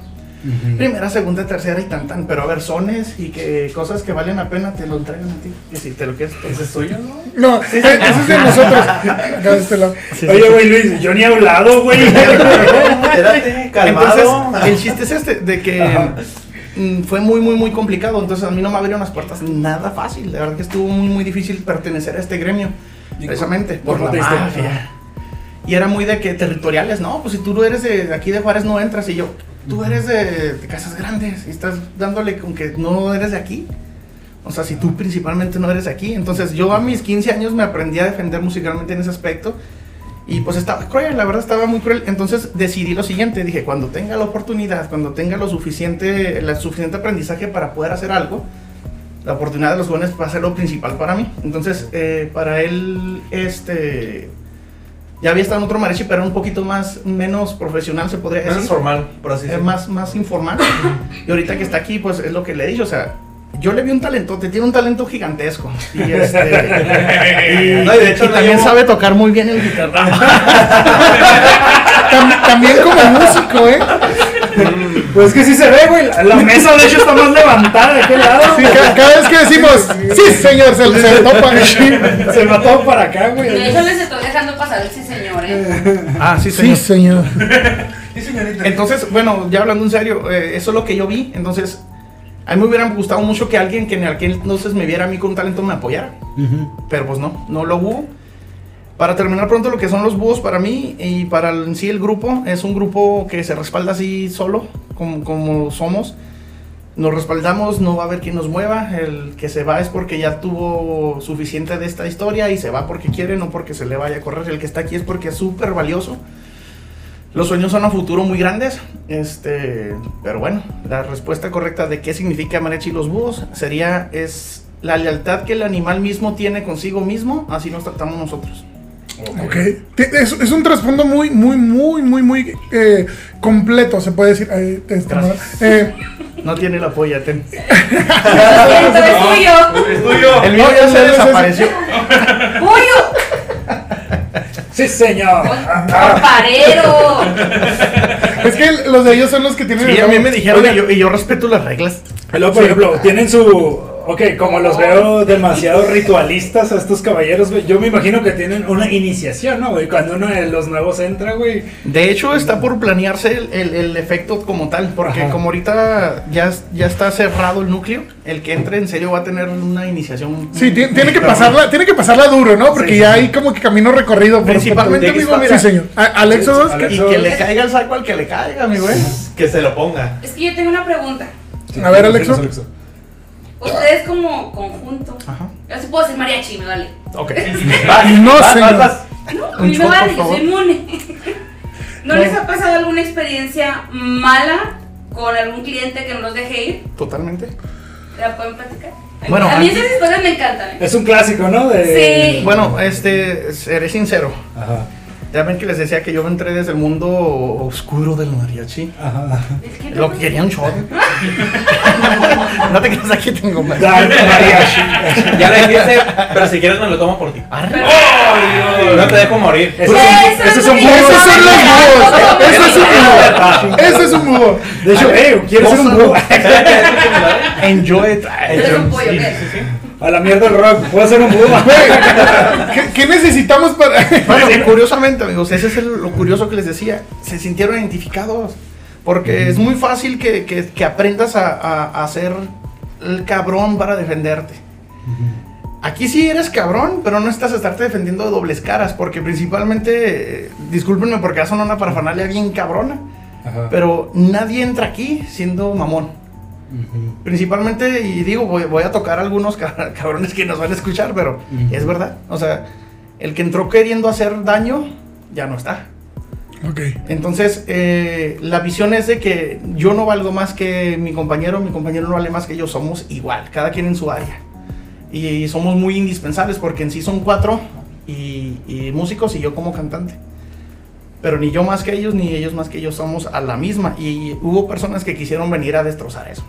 primera, segunda, tercera y tan tan, pero a ver, sones y que cosas que valen la pena te lo entregan a ti, y si te lo quieres, ese es tuyo, ¿no? No, ese es de nosotros. De este. Oye, güey, Luis, yo ni he hablado, güey. Espérate, calmado. Entonces, el chiste es este, de que mm, fue muy, muy, muy complicado. Entonces, a mí no me abrieron las puertas nada fácil. La verdad que estuvo muy, muy difícil pertenecer a este gremio. ¿Y Precisamente, por la mafia. Y era muy de que territoriales, no, pues si tú no eres de aquí de Juárez no entras. Y yo, tú eres de, de Casas Grandes y estás dándole con que no eres de aquí. O sea, si tú principalmente no eres de aquí. Entonces, yo a mis 15 años me aprendí a defender musicalmente en ese aspecto. Y pues estaba cruel, la verdad estaba muy cruel. Entonces decidí lo siguiente, dije, cuando tenga la oportunidad, cuando tenga lo suficiente, el suficiente aprendizaje para poder hacer algo, la oportunidad de los jóvenes va a ser lo principal para mí. Entonces, eh, para él, este, ya había estado en otro mariachi, pero era un poquito más, menos profesional, se podría decir. Menos formal, por así Es decirlo. más, más informal. y ahorita que está aquí, pues es lo que le he dicho, o sea, yo le vi un talento, te tiene un talento gigantesco. Y, este, y- No, y de hecho y no también llevo- sabe tocar muy bien el guitarra. Tam- también como músico, ¿eh? Pues es que sí se ve, güey. La, mesa, de hecho, está más levantada de aquel lado. Sí, ca- cada, vez que decimos, sí, señor, se, se topa. Se todo para acá, De güey. hecho, les estoy dejando pasar el sí, señor, ¿eh? ah, sí, Sí, señor. señor. Entonces, bueno, ya hablando en serio, eh, eso es lo que yo vi. Entonces, a mí me hubiera gustado mucho que alguien que en aquel entonces me viera a mí con un talento me apoyara. Pero pues no, no lo hubo. Para terminar pronto lo que son los búhos para mí y para en sí el grupo, es un grupo que se respalda así solo, como, como somos. Nos respaldamos, no va a haber quien nos mueva. El que se va es porque ya tuvo suficiente de esta historia y se va porque quiere, no porque se le vaya a correr. El que está aquí es porque es súper valioso. Los sueños son a futuro muy grandes, este, pero bueno, la respuesta correcta de qué significa mariachi y los búhos sería es la lealtad que el animal mismo tiene consigo mismo, así nos tratamos nosotros. Ok. Es, es un trasfondo muy, muy, muy, muy, muy eh, completo, se puede decir. Eh, No tiene la polla, ten. Esto es tuyo. Es tuyo. El mío ya se desapareció. ¡Tuyo! Sí, señor. ¡Comparero! es que los de ellos son los que tienen. Sí, el a mí me dijeron y yo, y yo respeto las reglas. Luego, por ejemplo, tienen su. Ok, como los veo demasiado ritualistas a estos caballeros, güey. Yo me imagino que tienen una iniciación, ¿no, güey? Cuando uno de los nuevos entra, güey. De hecho, está por planearse el, el- el efecto como tal, porque Ajá. como ahorita ya, ya está cerrado el núcleo, el que entre en serio va a tener una iniciación. Sí, ti- tiene que pasarla, tiene que pasarla duro, ¿no? Porque Sí, ya sí. hay como que camino recorrido. Principalmente, por- amigo, Sí, mira. señor. A- Al Éxodo, Sí, que- al Y que le caiga el saco al que le caiga, mi güey. Que se lo ponga. Es que yo tengo una pregunta. A ver, Alexo. Ustedes como conjunto. Ajá. Yo sí puedo decir mariachi, me vale. Ok. No, Vas, señor. vas, vas. No, me vale, yo soy inmune. ¿No les ha pasado alguna experiencia mala con algún cliente que no los deje ir? Totalmente. ¿La pueden platicar? Bueno, a mí esas historias me encantan. ¿eh? Es un clásico, ¿no? De... Sí. Bueno, este, seré sincero. Ajá. Ya ven que les decía que yo entré desde el mundo oscuro del mariachi. Ajá. Es que Lo que quería un shot. no te quedes aquí, tengo más. Mariachi. Ya le dijiste, pero si quieres me lo tomo por ti. Arre. No te dejo morir. Eso Eso son es búhos. Esos son los búhos. Eso es un búho. Eso es un búho. De hecho, eh, ¿quieres ser un búho? Enjoy it. Un pollo, ¿qué? A la mierda el rock. Puedo ser un. Güey, ¿qué, qué necesitamos para.? Bueno, curiosamente, amigos, ese es el- lo curioso que les decía. Se sintieron identificados. Porque es muy fácil que, que- que aprendas a, a- a ser el cabrón para defenderte. Aquí sí eres cabrón, pero no estás a estarte defendiendo de dobles caras. Porque principalmente, eh, discúlpenme porque son una parafernalia bien cabrona. Ajá. Pero nadie entra aquí siendo mamón. Principalmente, y digo, voy, voy a tocar a algunos cab- cabrones que nos van a escuchar, pero es verdad. O sea, el que entró queriendo hacer daño, ya no está. Ok. Entonces, eh, la visión es de que yo no valgo más que mi compañero, mi compañero no vale más que yo, somos igual, cada quien en su área. Y, somos muy indispensables porque en sí son cuatro y, y músicos y yo como cantante. Pero ni yo más que ellos, ni ellos más que ellos somos a la misma. Y hubo personas que quisieron venir a destrozar eso.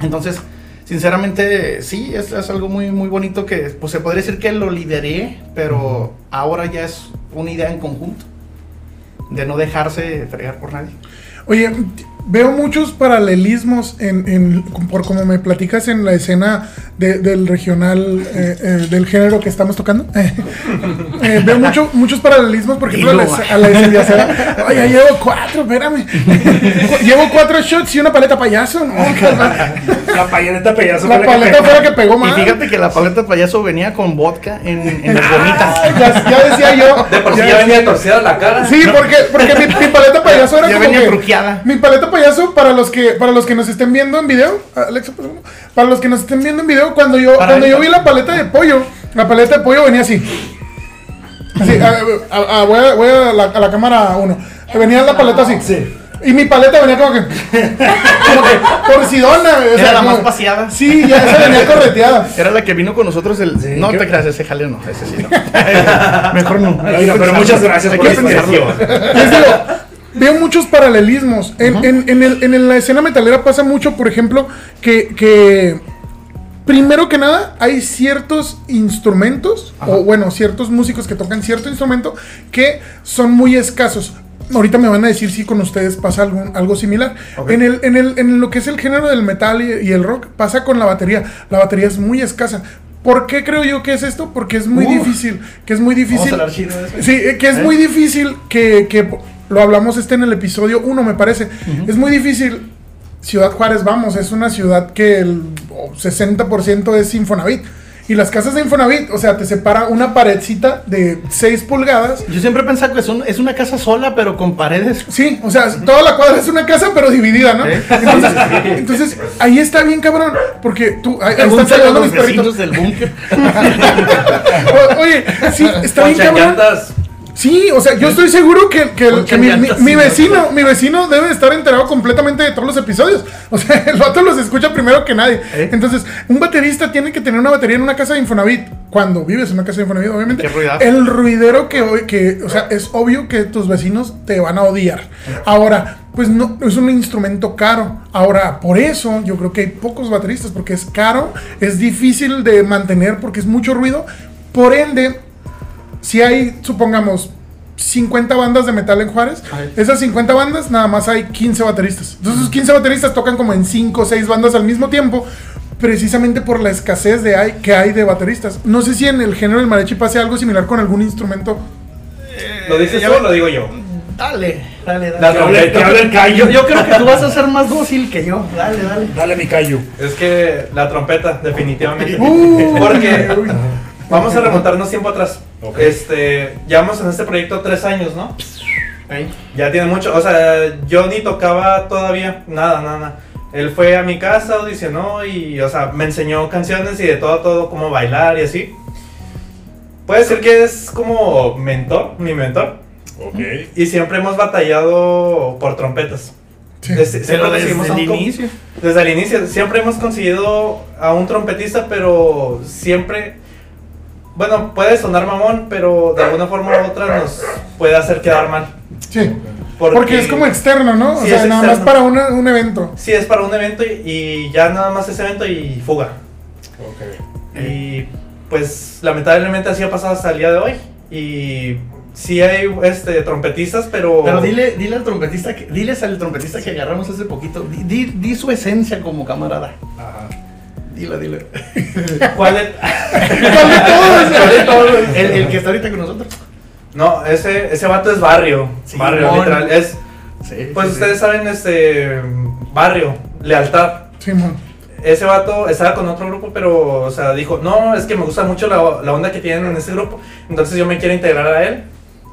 Entonces, sinceramente, sí, es, es algo muy, muy bonito que pues, se podría decir que lo lideré, pero ahora ya es una idea en conjunto de no dejarse fregar por nadie. Oye, veo muchos paralelismos en, en- por como me platicas en la escena de- del regional, eh, eh, del género que estamos tocando. Eh, veo mucho, muchos paralelismos, por ejemplo, a la, Dilo, a la incendiacera. Oye, ya llevo cuatro, espérame. llevo cuatro shots y una paleta payaso. ¿no? La payeta payaso. La paleta fue la que pegó Y más. fíjate que la paleta payaso venía con vodka en, en las gomitas. Ah, ya, ya decía yo. De por sí ya ya venía torcida la cara. Sí, porque, porque mi, mi paleta payaso era Ya como venía que-. Mi paleta payaso, para los que para los que nos estén viendo en video, Alexa, por favor. para los que nos estén viendo en video, cuando yo Para cuando ahí. yo vi la paleta de pollo, la paleta de pollo venía así. Así, a- a- a- voy a, voy a la, a la cámara 1. Venía la paleta así. Sí. Y mi paleta venía como que como que torcidona, o sea, Era la como- más paseada. Sí, ya esa venía correteada. Era la que vino con nosotros el... Sí, no ¿qué? te creas, ese jaleo no, ese sí no. Mejor no. Pero muchas gracias por la. Les digo, veo muchos paralelismos. En, en- en el- en la escena metalera pasa mucho, por ejemplo, que, que primero que nada hay ciertos instrumentos, o bueno, ciertos músicos que tocan cierto instrumento que son muy escasos. Ahorita me van a decir si con ustedes pasa algún, algo similar. En, el, en, el, en lo que es el género del metal y, y el rock, pasa con la batería. La batería es muy escasa. ¿Por qué creo yo que es esto? Porque es muy Uf. difícil. Que es muy Vamos difícil. a de eso. Sí, eh, que es ¿Eh? muy difícil que, que lo hablamos este en el episodio 1, me parece. Es muy difícil. Ciudad Juárez, vamos, es una ciudad que el oh, 60% es Infonavit. Y las casas de Infonavit, o sea, te separa una paredcita de 6 pulgadas. Yo siempre he pensado que es, un- es una casa sola, pero con paredes. Sí, o sea, toda la cuadra es una casa, pero dividida, ¿no? ¿Eh? Entonces, entonces, ahí está bien, cabrón. Porque tú, ahí, ahí están saliendo mis perritos. del búnker. O- Oye, sí, está bien, cabrón. Sí, o sea, yo estoy seguro que, que, mi, vecino, mi vecino debe estar enterado completamente de todos los episodios. O sea, el vato los escucha primero que nadie. ¿Eh? Entonces, un baterista tiene que tener una batería en una casa de Infonavit. Cuando vives en una casa de Infonavit, obviamente. El ruidero que, hoy- que, o sea, es obvio que tus vecinos te van a odiar. Ahora, pues no, es un instrumento caro. Ahora, por eso yo creo que hay pocos bateristas, porque es caro, es difícil de mantener porque es mucho ruido. Por ende, si hay, supongamos, 50 bandas de metal en Juárez, Ay. esas 50 bandas nada más hay 15 bateristas. Entonces, esos 15 bateristas tocan como en 5 o 6 bandas al mismo tiempo, precisamente por la escasez de hay, que hay de bateristas. No sé si en el género del mariachi pase algo similar con algún instrumento. ¿Lo dices tú o lo digo yo? Dale, dale, dale. Hable- que hable el Yo, callo. yo creo que tú vas a ser más dócil que yo. Dale, dale. Dale mi callo. Es que la trompeta, definitivamente. Uh, Porque. Vamos a remontarnos tiempo atrás. Ok. Este, llevamos en este proyecto tres años, ¿no? Ya tiene mucho, o sea, yo ni tocaba todavía, nada, nada, nada. Él fue a mi casa, audicionó y, o sea, me enseñó canciones y de todo, todo, cómo bailar y así. Puede decir que es como mentor, mi mentor. Ok. Y siempre hemos batallado por trompetas. Sí. Es- siempre Pero desde el inicio. Desde el inicio, siempre hemos conseguido a un trompetista, pero siempre, bueno, puede sonar mamón, pero de alguna forma u otra nos puede hacer quedar mal. Sí. Porque, es como externo, ¿no? O sea, es nada más para una- un evento. Sí, es para un evento y, y ya nada más ese evento y fuga. Ok. Y pues lamentablemente así ha pasado hasta el día de hoy. Y sí hay este, trompetistas, pero... Pero dile, dile al trompetista, que, diles al trompetista que agarramos hace poquito, di, di, di su esencia como camarada. Ajá. Dile, dile. ¿Cuál de todos? ¿Cuál de todos? el, el que está ahorita con nosotros. No, ese, ese vato es barrio. Sí, barrio, mon. literal. Es, Sí, pues sí, ustedes sí. saben, este... Barrio, lealtad. Simón. ese vato estaba con otro grupo, pero, o sea, dijo, no, es que me gusta mucho la, la onda que tienen en ese grupo, entonces yo me quiero integrar a él.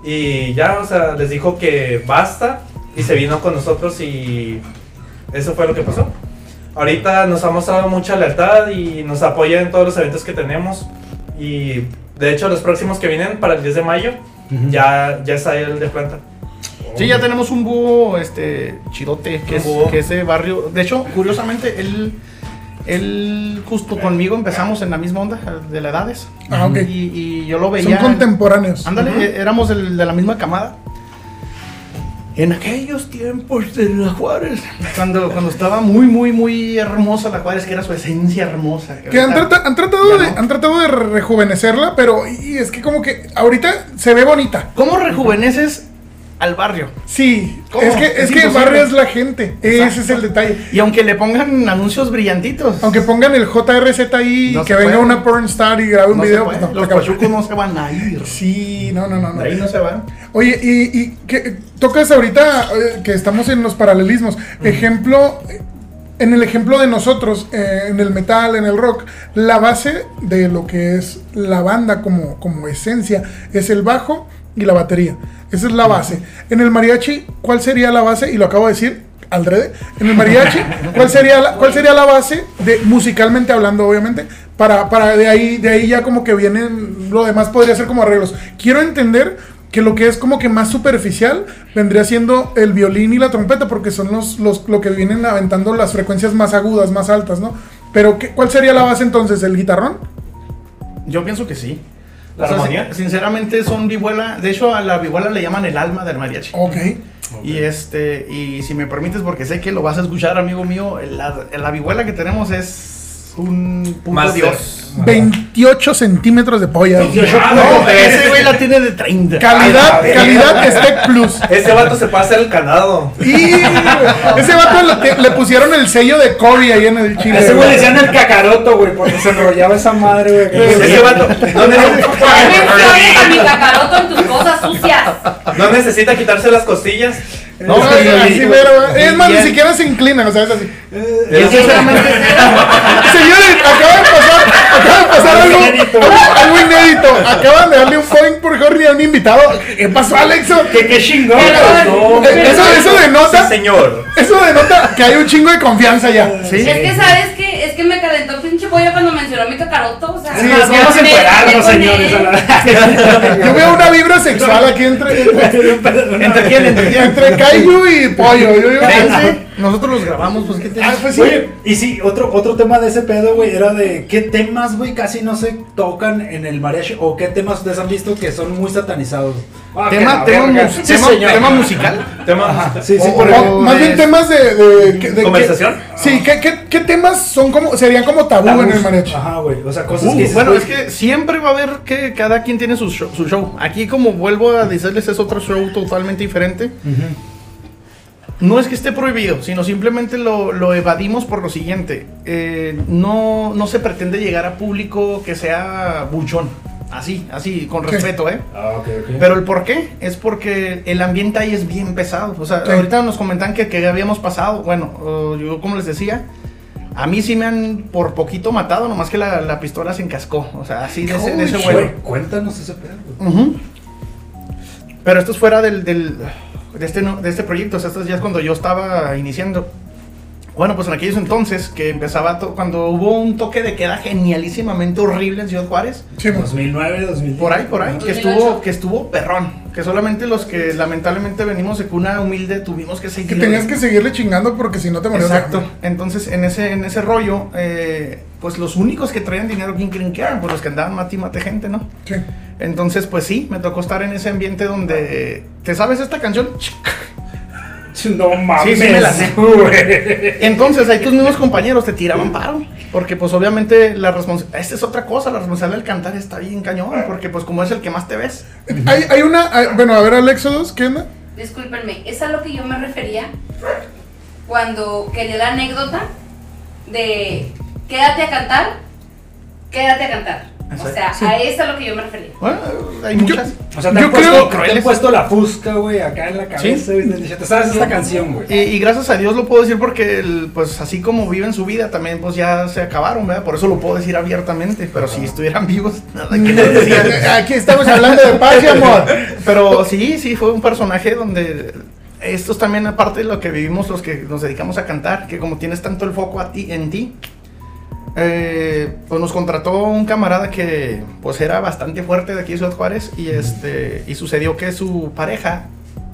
Y ya, o sea, les dijo que basta y se vino con nosotros y eso fue lo que pasó. Ahorita nos ha mostrado mucha lealtad y nos apoya en todos los eventos que tenemos. Y de hecho, los próximos que vienen para el 10 de mayo, ya, ya está ahí el de planta. Sí, ya tenemos un búho este, chidote, que es, búho. que es de barrio. De hecho, curiosamente, él, él justo conmigo empezamos en la misma onda de las edades. Ah, ok. Y, y yo lo Son veía. contemporáneos. Ándale, eh, éramos del- de la misma camada. En aquellos tiempos de la Juárez, cuando, cuando estaba muy, muy, muy hermosa la Juárez, que era su esencia hermosa. Que han, trata- han tratado de, no. han tratado de rejuvenecerla, pero y es que como que ahorita se ve bonita. ¿Cómo rejuveneces al barrio? Sí, ¿Cómo? es que, Es es que el barrio es la gente. Ese es el detalle. Y aunque le pongan anuncios brillantitos. Aunque pongan el JRZ ahí, No que venga puede. una porn star y grabe un no video, pues no, los pachucos no se van a ir. Sí, no, no, no. De ahí no se van. Oye, y, y que tocas ahorita eh, que estamos en los paralelismos. Ejemplo, en el ejemplo de nosotros, eh, en el metal, en el rock, la base de lo que es la banda como, como esencia es el bajo y la batería. Esa es la base. En el mariachi, ¿cuál sería la base? Y lo acabo de decir. Aldrede, en el mariachi, ¿cuál sería la, cuál sería la base de musicalmente hablando, obviamente, para, para de ahí, de ahí ya como que vienen, lo demás podría ser como arreglos. Quiero entender que lo que es como que más superficial vendría siendo el violín y la trompeta, porque son los, los lo que vienen aventando las frecuencias más agudas, más altas, ¿no? Pero ¿qué- ¿cuál sería la base entonces? ¿El guitarrón? Yo pienso que sí. ¿La O sea, armonía? sin- sinceramente son vihuela. De hecho, a la vihuela le llaman el alma del mariachi. Ok. Y este, y si me permites, porque sé que lo vas a escuchar, amigo mío, la, la vihuela que tenemos es un Master. dios. 28 centímetros de polla. No, ese güey la tiene de 30. Calidad, ver. calidad Steak Plus. Ese vato se hacer el candado. Y ese vato le, pusieron el sello de Kobe ahí en el chile. Ese güey le decían el cacaroto, güey, porque se enrollaba esa madre, güey. Ese vato no, necesita, menciones a mi cacaroto en tus cosas sucias. no necesita quitarse las costillas. No, No, así, sí, así, sí, pero, es más, ni siquiera se inclinan, o sea, es así. Sinceramente, Señores, acaba de pasar, acaba de pasar algo, inédito. algo inédito. Acaban de darle un point por Jorge a un invitado. ¿Qué pasó, Alexo? Que qué chingón, Eso, eso Sí, denota, señor. eso denota que hay un chingo de confianza ya. sí. Es que sabes que es que me calentó cuando mencionó mi cacaroto. O sea, Sí, vamos a señores. Yo veo una vibra sexual aquí entre, entre, ¿Entre quién? ¿Entre quién? entre Kaiju y Pollo. Yo, sí. Nosotros los grabamos, pues ¿qué Ah, tienes? pues sí. Oye, y sí, otro, otro tema de ese pedo, güey, era de qué temas, güey, casi no se tocan en el mariachi o qué temas ustedes han visto que son muy satanizados. Ah, tema, tema, verga. mus- Sí, tema, señor. tema musical. Tema Sí, sí, por o más bien temas de, de, de- de- ¿Conversación? sí, ¿qué, qué, qué temas son como serían como tabú en el mariachi? Ajá, güey, o sea, cosas Uh, que dices, bueno, es que siempre va a haber que cada quien tiene su show, su show. Aquí, como vuelvo a decirles, es otro show totalmente diferente. No es que esté prohibido, sino simplemente lo, lo evadimos por lo siguiente. Eh, no, no se pretende llegar a público que sea buchón. Así, así, con respeto, ¿eh? Ah, ok, ok. Pero el por qué es porque el ambiente ahí es bien pesado. O sea, Sí. ahorita nos comentan que, que habíamos pasado. Bueno, uh, yo como les decía, a mí sí me han por poquito matado, nomás que la, la pistola se encascó. O sea, así de ese, de ese vuelo. Cuéntanos ese pedo, güey. Ujú. Pero esto es fuera del, del- de, este, no- de este proyecto. O sea, esto ya es cuando yo estaba iniciando. Bueno, pues en aquellos entonces, que empezaba, cuando hubo un toque de queda genialísimamente horrible en Ciudad Juárez. Sí, pues. 2009, 2010. Por ahí, por ahí, que 2008. estuvo, que estuvo perrón. Que solamente los que lamentablemente venimos de cuna humilde tuvimos que seguir. Que tenías que seguirle chingando porque si no te morías. Exacto. Entonces, en ese, en ese rollo, eh, pues los únicos que traían dinero, ¿quién creen que eran? Pues los que andaban mate y mate gente, ¿no? Sí. Entonces, pues sí, me tocó estar en ese ambiente donde. ¿Te sabes esta canción? No mames. Sí, sí me la sé. güey. Entonces, ahí tus mismos compañeros te tiraban paro. Porque, pues, obviamente, la responsabilidad. Esta es otra cosa, la responsabilidad del cantar está bien cañón. Porque, pues, como es el que más te ves. Hay, hay una. hay- bueno, a ver, Alexodos, ¿qué onda? Discúlpenme, es a lo que yo me refería cuando quería la anécdota de quédate a cantar, quédate a cantar. O sea, a eso es a lo que yo me refería. Bueno, hay muchas. O sea, te Yo han, puesto, creo- te han crueles. puesto la fusca, güey, acá en la cabeza. te- Te sabes esta canción, güey. Y, y gracias a Dios lo puedo decir porque, el- pues, así como viven su vida, también, pues, ya se acabaron, ¿verdad? Por eso lo puedo decir abiertamente. Pero si estuvieran vivos, nada que decía. Aquí estamos hablando de paz y amor. Pero sí, sí, fue un personaje donde esto es también aparte de lo que vivimos los que nos dedicamos a cantar, que como tienes tanto el foco a ti, en ti, eh, pues nos contrató un camarada que pues era bastante fuerte de aquí de Ciudad Juárez y este y sucedió que su pareja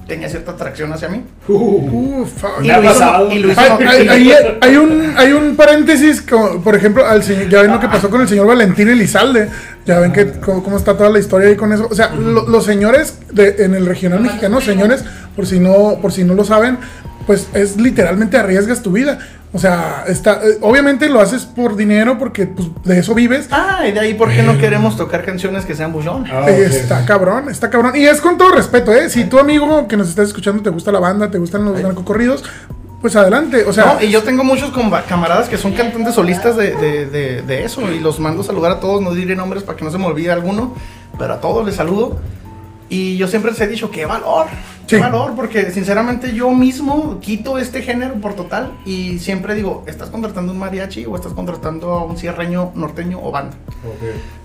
tenía cierta atracción hacia mí. Uf, fuck. Y lo hizo- pasado. y lo hizo- Hay, hay- hay- hay un, hay un paréntesis, como, por ejemplo, al señor- ya ven lo que pasó con el señor Valentín Elizalde, ya ven que cómo, cómo está toda la historia ahí con eso. O sea, lo- los señores de, en el regional mexicano, señores, por si no, por si no lo saben, pues es literalmente arriesgas tu vida. O sea, está, eh, obviamente lo haces por dinero porque pues, de eso vives. Ah, y de ahí por qué no queremos tocar canciones que sean bullón. Ah, Eh. Está cabrón, está cabrón. Y es con todo respeto, ¿eh? Si tu amigo que nos estás escuchando te gusta la banda, te gustan los narcocorridos, pues adelante. O sea, No, y yo tengo muchos camaradas que son cantantes solistas de, de- de- de eso y los mando a saludar a todos, no diré nombres para que no se me olvide alguno, pero a todos les saludo. Y yo siempre les he dicho, qué valor, qué Sí. valor, porque sinceramente yo mismo quito este género por total y siempre digo, ¿estás contratando un mariachi o estás contratando a un cierreño, norteño o banda?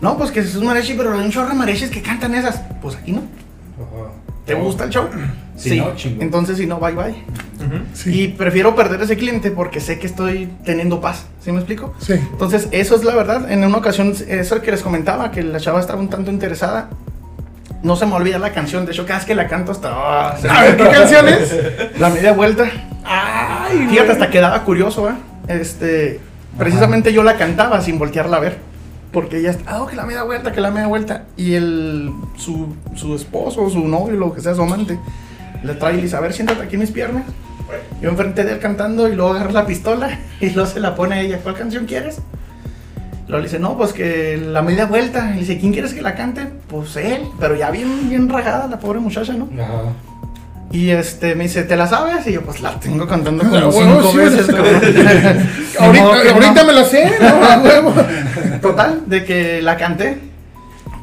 No, pues que es un mariachi, pero hay un chorro de mariachis que cantan esas. Pues aquí no. Ajá. ¿Te gusta el show? Si no, chingón. Entonces si no, bye bye. Sí. Y prefiero perder ese cliente porque sé que estoy teniendo paz. ¿Sí me explico? Sí. Entonces, eso es la verdad. En una ocasión, eso que les comentaba, que la chava estaba un tanto interesada. No se me olvida la canción. De hecho, cada vez que la canto hasta... ah, se me- A ver, ¿qué canción es? La media vuelta. Ay, fíjate, hasta quedaba curioso, ¿eh? Este... Precisamente yo la cantaba sin voltearla a ver. Porque ella está, ah, que la media vuelta, que la media vuelta. Y el, su, su esposo, su novio, lo que sea, su amante, le trae y le dice, a ver, siéntate aquí en mis piernas. Yo enfrente de él cantando y luego agarra la pistola y luego se la pone a ella. ¿Cuál canción quieres? Luego le dice, no, pues que la media vuelta. Y le dice, ¿quién quieres que la cante? Pues él, pero ya bien, bien ragada la pobre muchacha, ¿no? Ajá. Y este, me dice, ¿te la sabes? Y yo, pues la tengo cantando Ah, como huevo, cinco sí veces, cabrón. ahorita No, no. ahorita me la sé, ¿no? Total, de que la canté.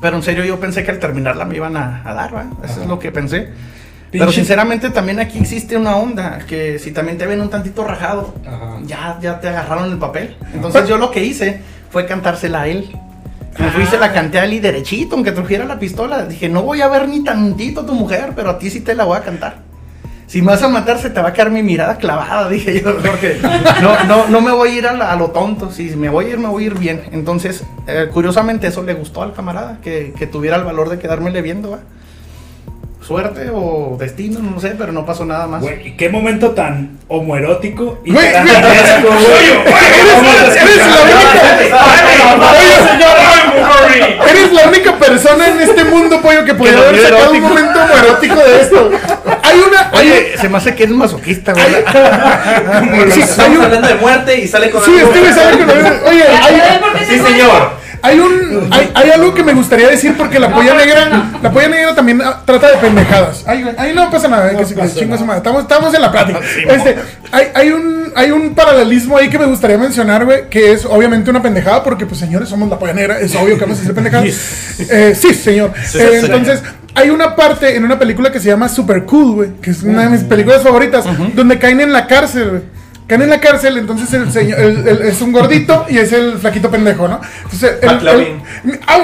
Pero en serio, yo pensé que al terminarla me iban a, a dar, ¿va? Eso Ajá. es lo que pensé. Pero Pinche- sinceramente también aquí existe una onda que si también te ven un tantito rajado, Ajá. ya, ya te agarraron el papel. Entonces yo lo que hice fue cantársela a él. Me fui y se la canté a él y derechito, aunque trujera la pistola. Dije, no voy a ver ni tantito a tu mujer, pero a ti sí te la voy a cantar. Si me vas a matar, se te va a quedar mi mirada clavada, dije yo, porque no, no, no me voy a ir a, la- a lo tonto. Si me voy a ir, me voy a ir bien. Entonces, eh, curiosamente, eso le gustó al camarada, que, que tuviera el valor de quedármele viendo, ¿va? Suerte o destino, no sé, pero no pasó nada más. Güey, qué momento tan homoerótico y Güey, tarantesco, güey. Eres la única, eres la única persona en este mundo, pollo, que podría haber sacado un momento erótico de esto. Hay una. Oye, se me hace que es masoquista, güey. Estamos hablando de muerte y sale con sí, este que no- Oye, hay, ¿Por qué se Sí, señor. Hay un hay, hay algo que me gustaría decir porque la polla negra la polla negra también ah, trata de pendejadas. Ay, ahí no pasa nada, eh, que madre. Estamos, estamos en la plática. Este, hay, hay un hay un paralelismo ahí que me gustaría mencionar, güey, que es obviamente una pendejada porque pues señores, somos la polla negra, es obvio que vamos a hacer pendejadas. Eh, sí, señor. Eh, entonces, hay una parte en una película que se llama Super Cool, güey, que es una de mis películas favoritas, donde caen en la cárcel, güey. Caen en la cárcel, entonces el señor el- el- es un gordito y es el flaquito pendejo, ¿no? Entonces, el- ¡Au!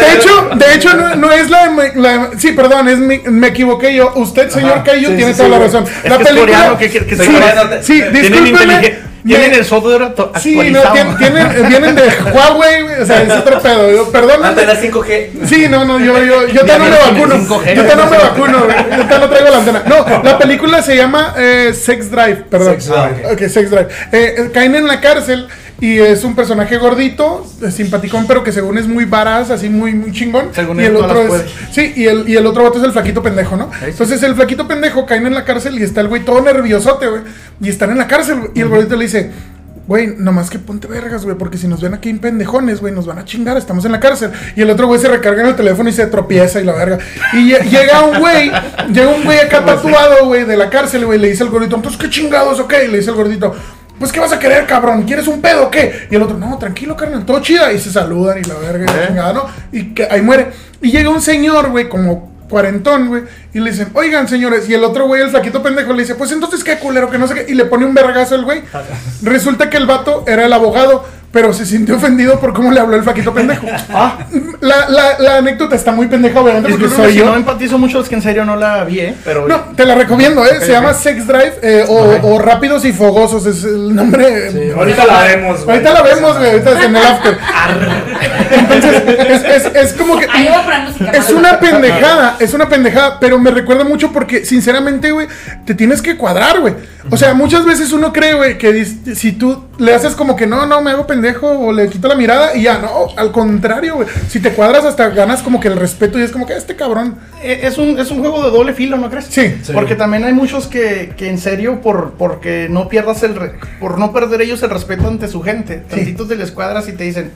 De hecho, de hecho no, no es la, la sí, perdón, es mi- me equivoqué yo. Usted, señor Caillo, sí, tiene sí, toda sí, la razón. Es la que es coreano, ¿qué quiere que sí, coreano, sí, discúlpeme, tienen me- el software Sí, no, tienen, vienen de Huawei, o sea, es otro pedo. Yo, perdón. Antena 5G. Sí, no, no, yo, yo, yo también me Viene vacuno. 5G. Yo también me vacuno. Yo también no traigo la antena. No, la película se llama eh, Sex Drive, perdón. Sex Drive. Ok, Sex Drive. Eh, eh, caen en la cárcel y es un personaje gordito, simpaticón, pero que según es muy varaz, así muy, muy chingón. Según y el otro es. Sí, y el, y el otro vato es el flaquito pendejo, ¿no? sí. Entonces el flaquito pendejo caen en la cárcel y está el güey todo nerviosote, güey. Y están en la cárcel, y el gordito le dice. Güey, nomás que ponte vergas, güey, porque si nos ven aquí en pendejones, güey, nos van a chingar, estamos en la cárcel. Y el otro güey se recarga en el teléfono y se tropieza y la verga. Y lle- llega un güey, llega un güey acá tatuado, güey, de la cárcel, güey, le dice al gordito, entonces, ¿qué chingados, ok? Y le dice al gordito, pues, ¿qué vas a querer, cabrón? ¿Quieres un pedo o qué? Y el otro, no, tranquilo, carnal, todo chida. Y se saludan y la verga, y la ¿Eh? chingada, ¿no? Y que ahí muere. Y llega un señor, güey, como cuarentón, güey, y le dicen, oigan, señores, y el otro güey, el flaquito pendejo, le dice, pues entonces qué culero, que no sé qué, y le pone un vergazo al güey. Resulta que el vato era el abogado, pero se sintió ofendido por cómo le habló el flaquito pendejo. Ah, La, la, la anécdota está muy pendeja, obviamente, porque soy si no yo. empatizo mucho, es que en serio no la vi, ¿eh? Pero No, te la recomiendo, ¿eh? Se llama. Sex Drive eh, o, o Rápidos y Fogosos, es el nombre. Sí, ahorita la vemos, güey. Ahorita la vemos, güey, ahorita en el after. Entonces, es, es, es como que. Es una pendejada, es una pendejada, pero me recuerda mucho porque, sinceramente, güey, te tienes que cuadrar, güey. O sea, muchas veces uno cree, güey, que si tú le haces como que no, no, me hago pendejo o le quito la mirada y ya, no, al contrario, güey. Si te cuadras hasta ganas como que el respeto y es como que este cabrón. Eh, Es un, es un juego de doble filo, ¿no crees? Sí. Sí. Porque también hay muchos que, que en serio, por porque no pierdas el re- por no perder ellos el respeto ante su gente, tantitos de les cuadras y te dicen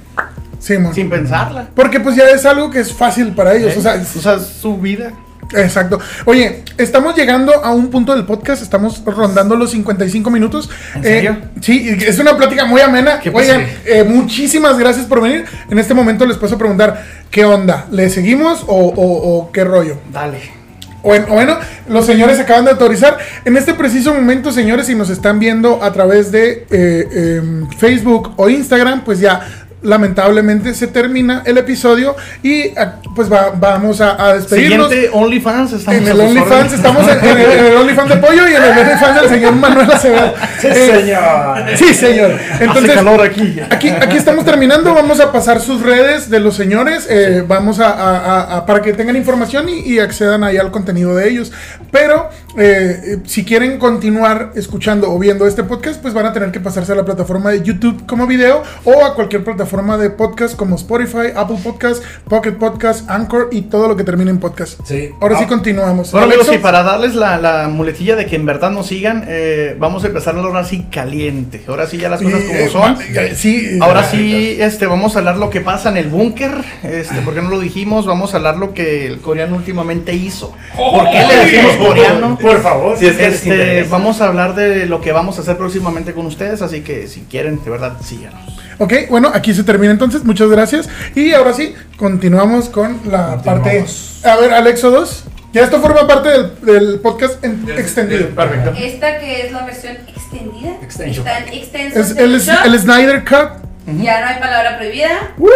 Sí, mon. sin pensarla. Porque pues ya es algo que es fácil para ellos. O sea, es- o sea, su vida. Exacto. Oye, estamos llegando a un punto del podcast, estamos rondando los 55 minutos. ¿En serio? Eh, sí, es una plática muy amena. Oigan, eh, muchísimas gracias por venir. En este momento les paso a preguntar, ¿qué onda? ¿Le seguimos o, o- o qué rollo? Dale. Bueno, bueno, los señores acaban de autorizar. En este preciso momento, señores, si nos están viendo a través de eh, em, Facebook o Instagram, pues ya lamentablemente se termina el episodio y ah, pues va- vamos a, a despedirnos. Siguiente OnlyFans estamos En el OnlyFans estamos en, en el, en el OnlyFans de pollo y en el OnlyFans del señor Manuel Acevedo. Sí, Eh, señor. Sí, señor. Entonces, Hace calor aquí. Aquí, aquí estamos terminando. Vamos a pasar sus redes de los señores. eh, vamos a, a- a- a- para que tengan información y, y accedan ahí al contenido de ellos. Pero eh, eh, si quieren continuar escuchando o viendo este podcast, pues van a tener que pasarse a la plataforma de YouTube como video o a cualquier plataforma de podcast como Spotify, Apple Podcast, Pocket Podcast, Anchor y todo lo que termine en podcast. Sí. Ahora sí Ah, continuamos. Bueno amigos, y para darles la, la muletilla de que en verdad nos sigan, eh, vamos a empezar ahora sí caliente. Ahora sí ya las cosas como son. eh, sí, Ahora sí, este, vamos a hablar lo que pasa en el búnker, este, porque no lo dijimos, vamos a hablar lo que el coreano últimamente hizo. ¿Por qué le decimos coreano? Por favor. Si es que Este, vamos a hablar de lo que vamos a hacer próximamente con ustedes, así que si quieren, de verdad, síganos. Ok, bueno, aquí se termina entonces. Muchas gracias. Y ahora sí, continuamos con la parte. A ver, Alexo 2. Ya esto forma parte del, del podcast en- extendido. Perfecto. Esta que es la versión extendida. Extension. Tan extenso. Es el, el Snyder Cut. Ya no hay palabra prohibida. ¡Uh!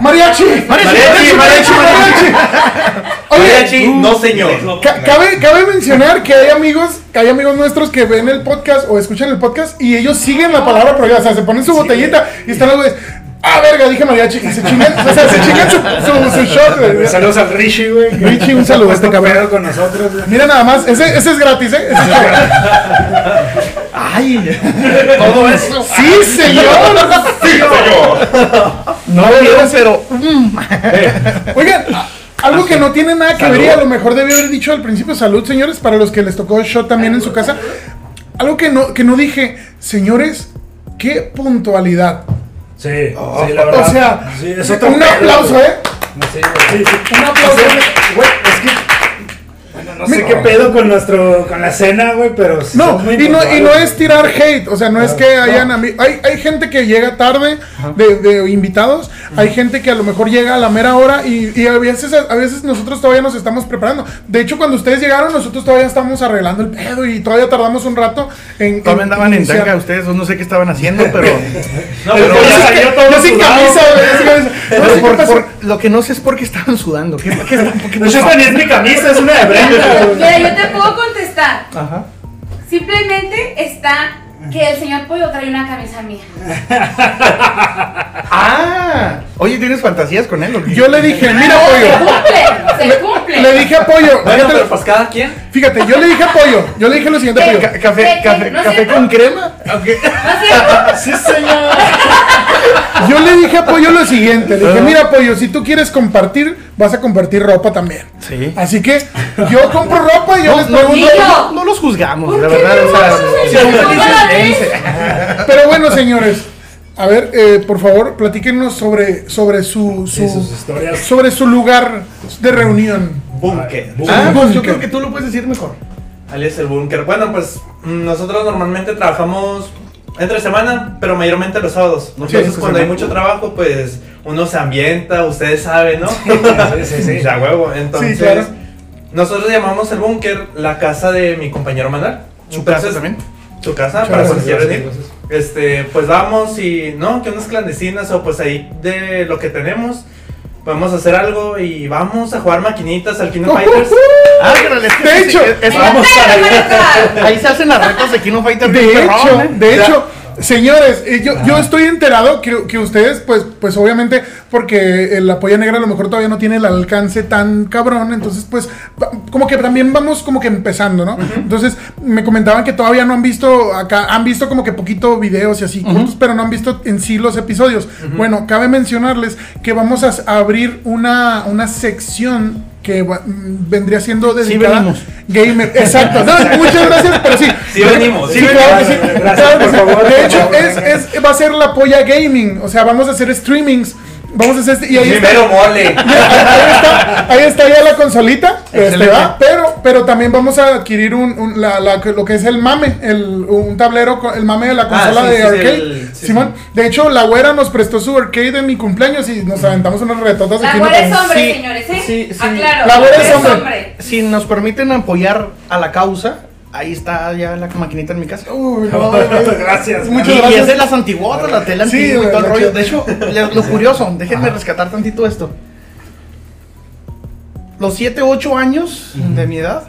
Mariachi, mariachi, mariachi! Oye, Mariachi, no señor. ca- cabe, cabe mencionar que hay amigos, que hay amigos nuestros que ven el podcast o escuchan el podcast y ellos siguen la palabra prohibida. O sea, se ponen su botellita y están los güeyes. Ah, verga, dije mariachi. Y se chingan, o sea, se chingan su, su, shot, güey. Saludos al Rishi, güey. Richie, un saludo a este cabrón. con nosotros. Mira nada más, ese, ese es gratis, ¿eh? ¡Ay! Todo eso. ¡Sí, señor! No lo vieron, pero. mm. Oigan, a- algo que no tiene nada que ver y a lo mejor debí haber dicho al principio, salud, señores, para los que les tocó shot también en su casa. Algo que no, que no dije, señores, qué puntualidad. Sí, sí, la verdad. O sea, Sí, un aplauso. ¿eh? Sí. Sí, sí. Un aplauso. Güey, es que. No sé qué pedo con nuestro. con la cena, güey, pero. sí No, y no, y no es tirar hate, o sea, no es que hayan ami- hay, hay gente que llega tarde de, de invitados, hay gente que a lo mejor llega a la mera hora y, y a veces a veces nosotros todavía nos estamos preparando. De hecho, cuando ustedes llegaron, nosotros todavía estamos arreglando el pedo y todavía tardamos un rato en. Todavía andaban en iniciar. tanga ustedes, no sé qué estaban haciendo, pero. No, Pero pero ya Yo salió todo yo sin camisa, güey. No sé lo que no sé es por qué estaban sudando. ¿Qué, qué, por qué- No, esta ni es mi camisa, es una de Brenda. Mira, yo te puedo contestar. Ajá. Simplemente está que el señor Pollo trae una camisa mía. Ah, oye, ¿tienes fantasías con él? o qué? Yo le dije, mira, Se pollo. cumple, se cumple. Le dije apoyo. Bueno, Fíjate, pero pues cada quien. fíjate, yo le dije apoyo. Yo le dije lo siguiente, ¿Qué? pollo. Ca- café, ¿Qué, qué? café, ¿No es café cierto? con crema. Ok. ¿No es cierto? Sí, señor. Yo le dije a Pollo lo siguiente, le dije, mira Pollo, si tú quieres compartir, vas a compartir ropa también. Sí. Así que yo compro ropa y yo No, les pregunto. No los juzgamos, ¿Por la verdad. O sea, si. Pero bueno, señores, a ver, eh, por favor, platíquenos sobre, sobre su, sus historias. sobre su lugar de reunión. Búnker. Ah, pues yo creo que tú lo puedes decir mejor. Alias el búnker. Bueno, pues nosotros normalmente trabajamos entre semana, pero mayormente los sábados. Entonces, sí, cuando hay mucho trabajo, pues uno se ambienta, ustedes saben, ¿no? Sí, sí, sí. Ya huevo. Entonces, claro. nosotros llamamos el búnker la casa de mi compañero Manuel. Su Entonces, casa también. Su casa, Muchas para gracias, ir. este, pues vamos y no, que unas clandestinas o pues ahí de lo que tenemos. Podemos hacer algo y vamos a jugar maquinitas al Kino Fighters. Ah, que De sí, hecho, es- es- ¡Me vamos encanta, a- me encanta! Ahí se hacen las retas de Kino Fighter. De hecho, perrón, ¿eh? de O sea- hecho, señores, eh, yo, yo estoy enterado que, que ustedes, pues, pues obviamente, porque el apoyo negra a lo mejor todavía no tiene el alcance tan cabrón, entonces, pues, como que también vamos como que empezando, ¿no? Entonces, me comentaban que todavía no han visto acá, han visto como que poquito videos y así, cortos, pero no han visto en sí los episodios. Bueno, cabe mencionarles que vamos a abrir una, una sección que va- mm, vendría siendo dedicada venimos. gamer. Exacto. No, muchas gracias, pero sí. Sí venimos, sí sí. Claro Gracias, sí. por favor, De hecho, es, es- va a ser la polla gaming. O sea, vamos a hacer streamings. Vamos a hacer este, y ahí está, Primero mole. ahí está, ahí está ya la consolita, este, pero, pero también vamos a adquirir un, un- la- la- lo que es el mame, el, un tablero, con- el mame de la consola sí, de sí, arcade. el- sí, Simón, de hecho, la güera nos prestó su arcade en mi cumpleaños y nos aventamos unas retotas La güera ¿no? es hombre, Sí, señores, ¿eh? sí, sí. Aclaro. La güera es es hombre. hombre. Si nos permiten apoyar a la causa, ahí está ya la maquinita en mi casa. Uy, no, Gracias. Muchas y, y gracias. es de las antiguotas, la tela Sí, antigua y todo el rollo. De hecho, lo curioso, déjenme rescatar tantito esto. Los 7, 8 años de mi edad,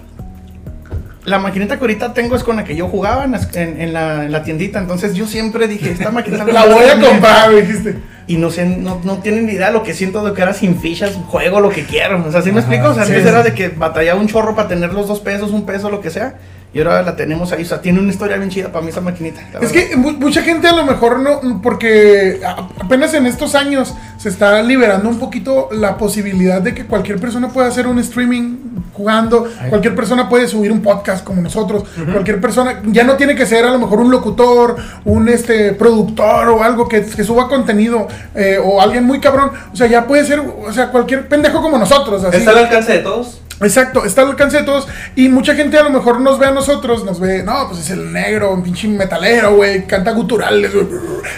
la maquinita que ahorita tengo es con la que yo jugaba en, las- en- en la, en la tiendita. Entonces yo siempre dije, esta maquinita La voy a comprar, me dijiste. Y no sé, no, no tienen ni idea lo que siento de que era sin fichas, juego lo que quiero. O sea, ¿sí me explico? O sea, sí, antes sí. era de que batallaba un chorro para tener los dos pesos, un peso, lo que sea. Y ahora la tenemos ahí. O sea, tiene una historia bien chida para mí esa maquinita. Es verdad. que mu- mucha gente a lo mejor no, porque apenas en estos años se está liberando un poquito la posibilidad de que cualquier persona pueda hacer un streaming jugando, cualquier persona puede subir un podcast como nosotros, cualquier persona, ya no tiene que ser a lo mejor un locutor, un este productor o algo que, que suba contenido eh, o alguien muy cabrón, o sea, ya puede ser, o sea, cualquier pendejo como nosotros. Así. ¿Está al alcance de todos? Exacto, está al alcance de todos. Y mucha gente a lo mejor nos ve a nosotros, nos ve, no, pues es el negro, un pinche metalero, güey, canta guturales, güey,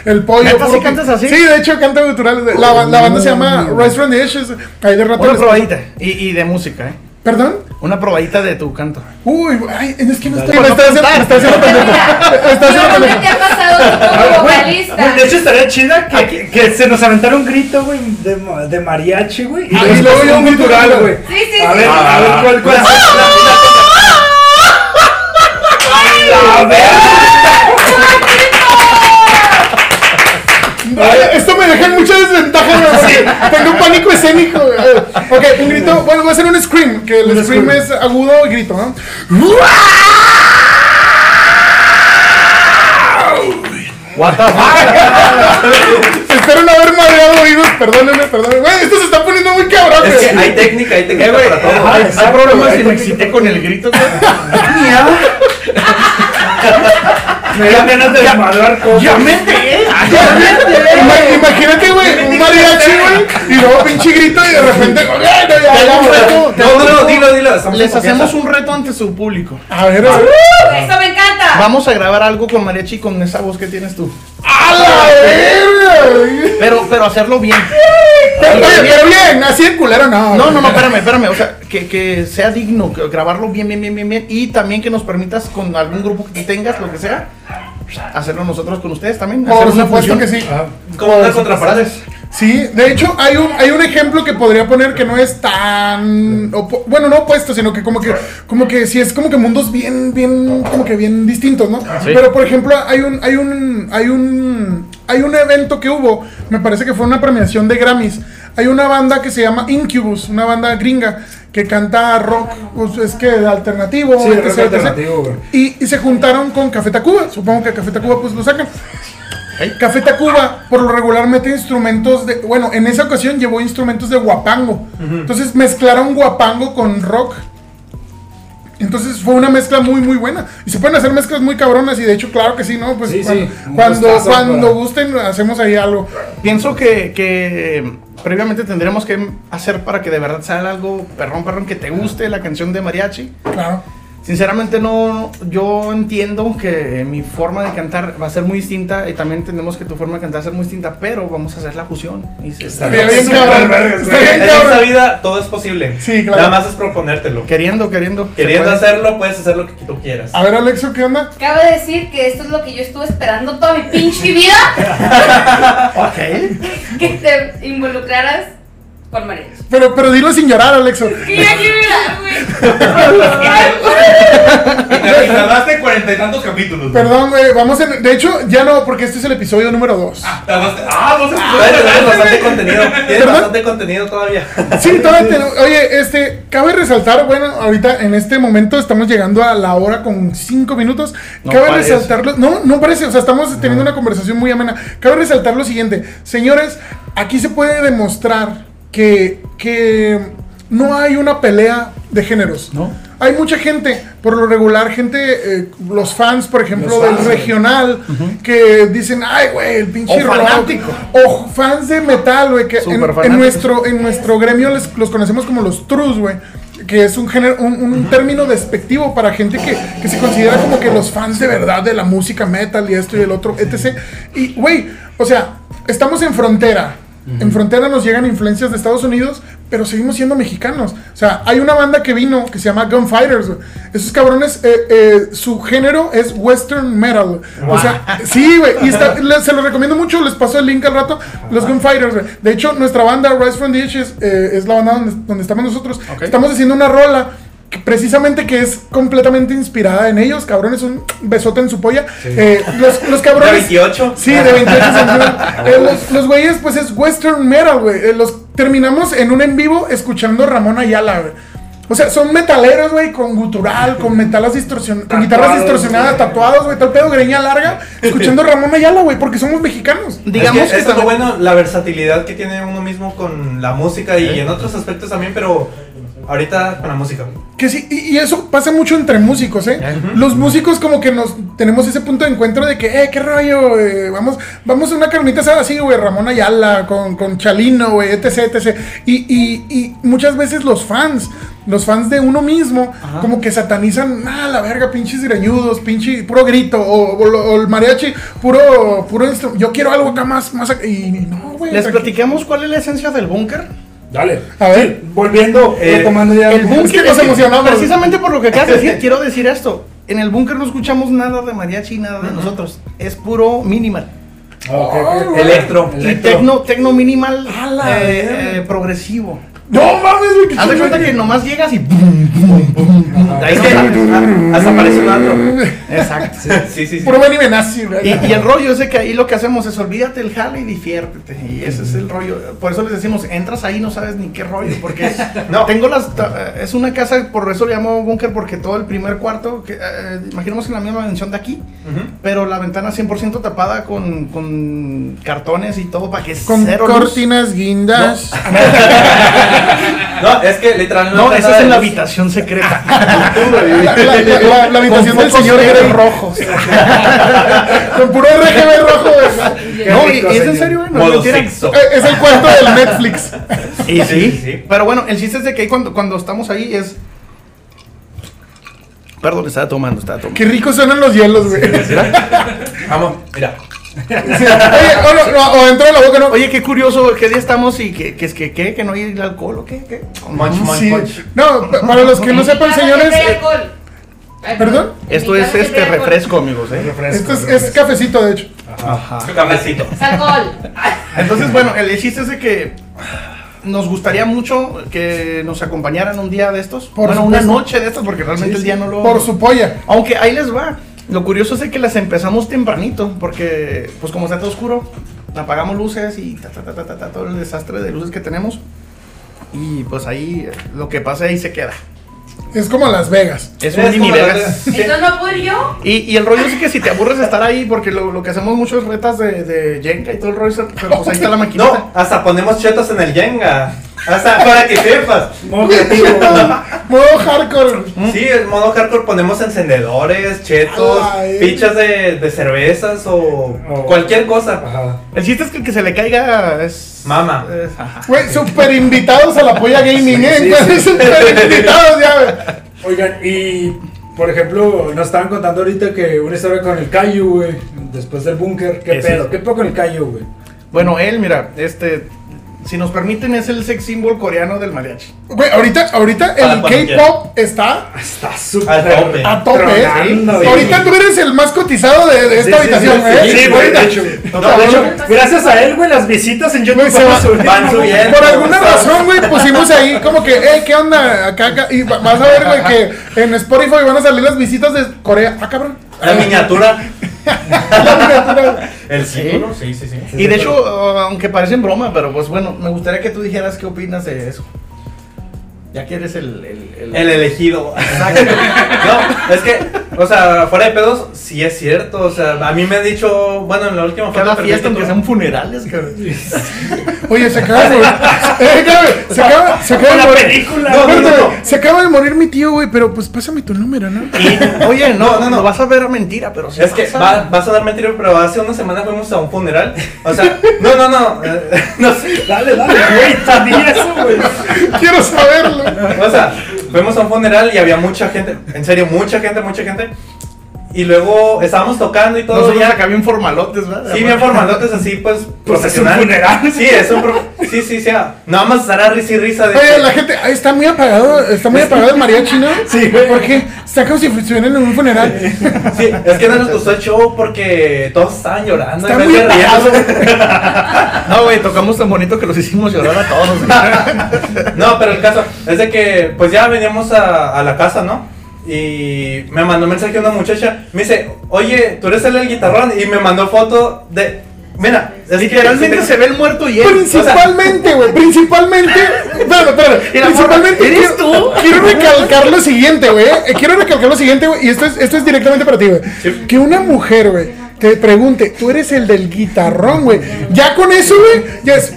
el pollo. ¿Neta puro sí cantas así? Sí, de hecho canta guturales. La, la banda se llama from the Ashes. Ahí de rato. Una probadita. Y, y de música, ¿eh? ¿Perdón? Una probadita de tu canto. Uy, ay, es que no está, Pues me no está haciendo, me está haciendo pendejo. Me está haciendo ¿Qué pendejo. te ha pasado como vocalista? De hecho, estaría chida que, que, que se nos aventara un grito, güey, de, de mariachi, güey. Ah, y luego yo un de- güey. Sí, sí, A sí. ver, a ver, ¿cuál, cuál? A ver. Ay, Esto me deja en mucha desventaja, güey, porque tengo un pánico escénico. güey. Ok, un grito. Bueno, voy a hacer un scream, que el scream, scream. es agudo y grito, ¿no? What the fuck? Espero no haber madreado oídos, perdónenme, perdónenme. Güey, esto se está poniendo muy cabrón, Es que güey. hay técnica, hay técnica Eh, para todo. hay, hay problemas si me excité con el grito. güey. Me dan ganas de desmadrar cosas. ¡Ya me enteré! Ima- Imagínate, güey, un mariachi, güey, y luego pinche grito y de repente, No, no, dilo, dilo. Les hacemos un reto ante su público. A ver, a ver. Eso me encanta. Vamos a grabar algo con mariachi con esa voz que tienes tú. ¡A la verga! Pero, pero hacerlo bien. Pero bien, así de culero no. No, no, no, espérame, espérame. O sea, que, que sea digno, que grabarlo bien, bien, bien, bien, bien. Y también que nos permitas con algún grupo que tú tengas, lo que sea, hacerlo nosotros con ustedes también. Por supuesto que sí. Como una contrafrase. Sí, de hecho hay un, hay un ejemplo que podría poner que no es tan opo- bueno, no opuesto, sino que como que como que sí es como que mundos bien bien como que bien distintos, ¿no? Sí. Pero por ejemplo, hay un hay un hay un hay un evento que hubo, me parece que fue una premiación de Grammys. Hay una banda que se llama Incubus, una banda gringa que canta rock, pues es que alternativo, Sí, etc, alternativo. Y, y se juntaron con Café Tacuba. Supongo que Café Tacuba pues lo sacan. Café Tacuba por lo regular mete instrumentos de. Bueno, en esa ocasión llevó instrumentos de guapango. Entonces mezclaron guapango con rock. Entonces fue una mezcla muy, muy buena. Y se pueden hacer mezclas muy cabronas. Y de hecho, claro que sí, ¿no? Pues Sí, cuando, sí, cuando, gustazo cuando para- gusten, hacemos ahí algo. Pienso que, que previamente tendremos que hacer para que de verdad sea algo perrón, perrón, que te guste la canción de mariachi. Claro. Sinceramente no, yo entiendo que mi forma de cantar va a ser muy distinta y también entendemos que tu forma de cantar va a ser muy distinta, pero vamos a hacer la fusión. Y se- Está Bien, bien, cabrón. En cabrón. esta vida todo es posible. Sí, claro. Nada más es proponértelo. Queriendo, queriendo. Queriendo puede. hacerlo, puedes hacer lo que tú quieras. A ver, Alexo, ¿qué onda? Cabe decir que esto es lo que yo estuve esperando toda mi pinche vida. Ok. que te involucraras con mariachi. Pero, pero dilo sin llorar, Alexo. Que ya quiero llorar, güey. Y te tardaste cuarenta y tantos capítulos. güey. Perdón, güey, vamos en... De hecho, ya no, porque este es el episodio número 2. Tardaste. Ah, no sé. Todavía tenemos bastante contenido. Tienes bastante contenido todavía. Sí, todavía Oye, este, cabe resaltar, bueno, ahorita en este momento estamos llegando a la hora con cinco minutos. No cabe resaltarlo. No, no parece, o sea, estamos teniendo una conversación muy amena. Cabe resaltar lo siguiente, señores, aquí se puede demostrar que, que no hay una pelea de géneros. No. Hay mucha gente, por lo regular, gente, eh, los fans, por ejemplo, del regional, que dicen, ay, güey, el pinche O rock". fanático. O fans de metal, güey, que en, nuestro, en nuestro gremio les- los conocemos como los trus, güey. Que es un, género, un, un término despectivo para gente que, que se considera como que los fans de verdad de la música metal y esto y el otro, etc. Y, güey, o sea, estamos en frontera. En frontera nos llegan influencias de Estados Unidos, pero seguimos siendo mexicanos. O sea, hay una banda que vino que se llama Gunfighters. Esos cabrones, eh, eh, su género es western metal. O sea, sí, güey. Y está- le- se los recomiendo mucho. Les paso el link al rato. Los Gunfighters, güey. De hecho, nuestra banda, Rise from the Ashes, eh, es la banda donde, donde estamos nosotros. Estamos haciendo una rola. Precisamente que es completamente inspirada en ellos, cabrones, un besote en su polla. Eh, los, los ¿De cabrones. 28? Sí, de 28 centímetros. Eh, los, los güeyes, pues es western metal, güey. Eh, los terminamos en un en vivo escuchando Ramón Ayala, güey. O sea, son metaleros, güey, con gutural, con metalas distorsion con guitarras distorsionadas, güey. tatuados, güey, tal pedo, greña larga, escuchando Ramón Ayala, güey, porque somos mexicanos. Digamos es que, que, es lo también- bueno, la versatilidad que tiene uno mismo con la música y en otros aspectos también, pero ahorita con la música. Que sí, y, y eso pasa mucho entre músicos, ¿eh? Los músicos como que nos tenemos ese punto de encuentro de que, eh, qué rollo, eh, vamos, vamos a una carnita asada así, güey, Ramón Ayala, con, con Chalino, güey, etc, etc. Y, y, y muchas veces los fans, los fans de uno mismo, como que satanizan, ah, la verga, pinches greñudos, pinche, puro grito, o, o lo- o el mariachi, puro, puro yo quiero algo acá más, más acá", y no, güey. ¿Les platicamos cuál es la esencia del búnker? Dale. A ver. Sí, volviendo, Eh, retomando ya. El Es búnker que nos es que emocionamos. Precisamente por lo que acabas de decir, quiero decir esto. En el búnker no escuchamos nada de mariachi, nada de nosotros. Es puro minimal. Electro. Y tecno, tecno minimal eh, eh, progresivo. No mames, güey, Haz de cuenta que nomás llegas y bum, bum, bum, bum. Ahí está. hasta parece un antro. Exacto. Sí, sí, sí. Puro Benny Benassi, güey. Y, y el rollo es de que ahí lo que hacemos es olvídate el jale y diviértete. Y ese es el rollo. Por eso les decimos, entras ahí y no sabes ni qué rollo. Porque No. tengo las. ta- Es una casa, por eso le llamo búnker, porque todo el primer cuarto, que, eh, imaginemos en la misma dimensión de aquí, pero la ventana 100% tapada con, con cartones y todo para que Con cero luz. cortinas guindas. No, es que literalmente. No, esa es en la luz. habitación secreta. La, la- la- la- la habitación del señor negros Grey. rojos. Con puro RGB rojo, No, y, rico, y es en serio, no es sexo. Eh, Es el cuarto del Netflix. Y sí, Sí, sí. Pero bueno, el chiste es de que ahí cuando, cuando estamos ahí es. Perdón, estaba tomando, estaba tomando. Qué rico suenan los hielos, güey. Sí. Vamos, mira. Oye, o, no, no, o dentro de la boca, ¿no? Oye, qué curioso, ¿qué día estamos y que, que es que, ¿qué? que no hay alcohol o qué? ¿Qué? Sí. munch. No, pa- para los que no sepan, señores. Eh, alcohol. ¿Perdón? Esto es este refresco, amigos, ¿eh? Refresco, Esto es, es cafecito, de hecho. Ajá. Cafecito. Es alcohol. Entonces, bueno, el chiste es de que nos gustaría mucho que nos acompañaran un día de estos. Por bueno, una noche de estos, porque realmente el día no lo. Por su polla. Aunque ahí les va. Lo curioso es de que las empezamos tempranito, porque pues como está todo oscuro, apagamos luces y ta, ta, ta, ta, ta, ta, todo el desastre de luces que tenemos. Y pues ahí lo que pasa ahí se queda. Es como Las Vegas. Es un Es mini Vegas. Entonces no puedo ir yo. Y, y el rollo es que si te aburres de estar ahí, porque lo, lo que hacemos mucho es retas de, de Jenga y todo el rollo, pero pues ahí está la maquinita. No, hasta ponemos chetos en el Jenga. Hasta para que sepas. Modo creativo. Modo hardcore. Sí, en modo hardcore ponemos encendedores, chetos, Ay. fichas de, de cervezas o cualquier cosa. Ajá. El chiste es que el que se le caiga es. Mama. Güey, super invitados a la polla gaming, ¿eh? Sí, sí. Super invitados, ya. Oigan, y Por ejemplo, nos estaban contando ahorita que una historia con el Cayu, güey. Después del búnker. ¿Qué pedo? ¿Qué pedo con el Cayu, güey? Bueno, él, mira, este, si nos permiten, es el sex symbol coreano del mariachi. Güey, ahorita, ahorita el K-pop está Está súper. A tope. ¿eh? Tronando, güey. Ahorita tú eres el más cotizado de, de esta Sí, sí, habitación, sí, ¿eh? sí, güey, Ahorita. de hecho. No, de hecho, gracias a él, güey, las visitas en YouTube se va- subiendo, van subiendo. Por alguna razón, güey, pusimos ahí como que, eh, ¿qué onda? Acá, acá. Y va- vas a ver, güey, que en Spotify van a salir las visitas de Corea. Ah, cabrón. La miniatura. El símbolo, sí, sí, sí. Y de hecho, aunque parecen broma, pero pues bueno, me gustaría que tú dijeras qué opinas de eso. Ya que eres el... El, el- El elegido. no, es que, o sea, fuera de pedos, sí es cierto. O sea, a mí me han dicho, bueno, en la última foto Cada que fiesta, aunque tuve- sean funerales, cabrón. Oye, se acaba de morir. Eh, cabrón, se acaba, se acaba de morir. película, No, espérate, güey, Se acaba de morir mi tío, güey, pero pues pásame tu número, ¿no? Y, oye, no, No, no, no, no, no. vas a ver a mentira, pero sí Es que pasa. va, vas a dar mentira, pero hace una semana fuimos a un funeral. O sea, no, no, no. eh, no sé. Dale, dale, güey, sabía eso, güey. Quiero saberlo. O sea, fuimos a un funeral y había mucha gente. En serio, mucha gente, mucha gente. Y luego estábamos tocando y todo. Nosotros ya acá bien formalotes, ¿verdad? Sí, bien formalotes así, pues, Pues es un profesional. funeral. Sí, es un pro- Sí, sí, sí. ah, Nada más estará risa y risa de Oye, la gente, está muy apagado, está muy apagado el mariachi, ¿no? Sí, güey. ¿Por qué? Está como si estuvieran en un funeral. Sí, es que no nos gustó el show porque todos estaban llorando. Está muy apagado. No, güey, tocamos tan bonito que los hicimos llorar a todos. güey. No, pero el caso es de que, pues ya veníamos a, a la casa, ¿no? Y me mandó un mensaje una muchacha. Me dice, oye, tú eres el del guitarrón. Y me mandó foto de. Mira, es que- Literalmente se ve el muerto y él. Principalmente, güey, principalmente. Espérame, espérame. Principalmente. morra, ¿eres quiero, tú? quiero recalcar lo siguiente, güey. eh, Quiero recalcar lo siguiente, güey. Y esto es, esto es directamente para ti, güey. Que una mujer, güey, te pregunte, tú eres el del guitarrón, güey. Ya con eso, güey, ya es.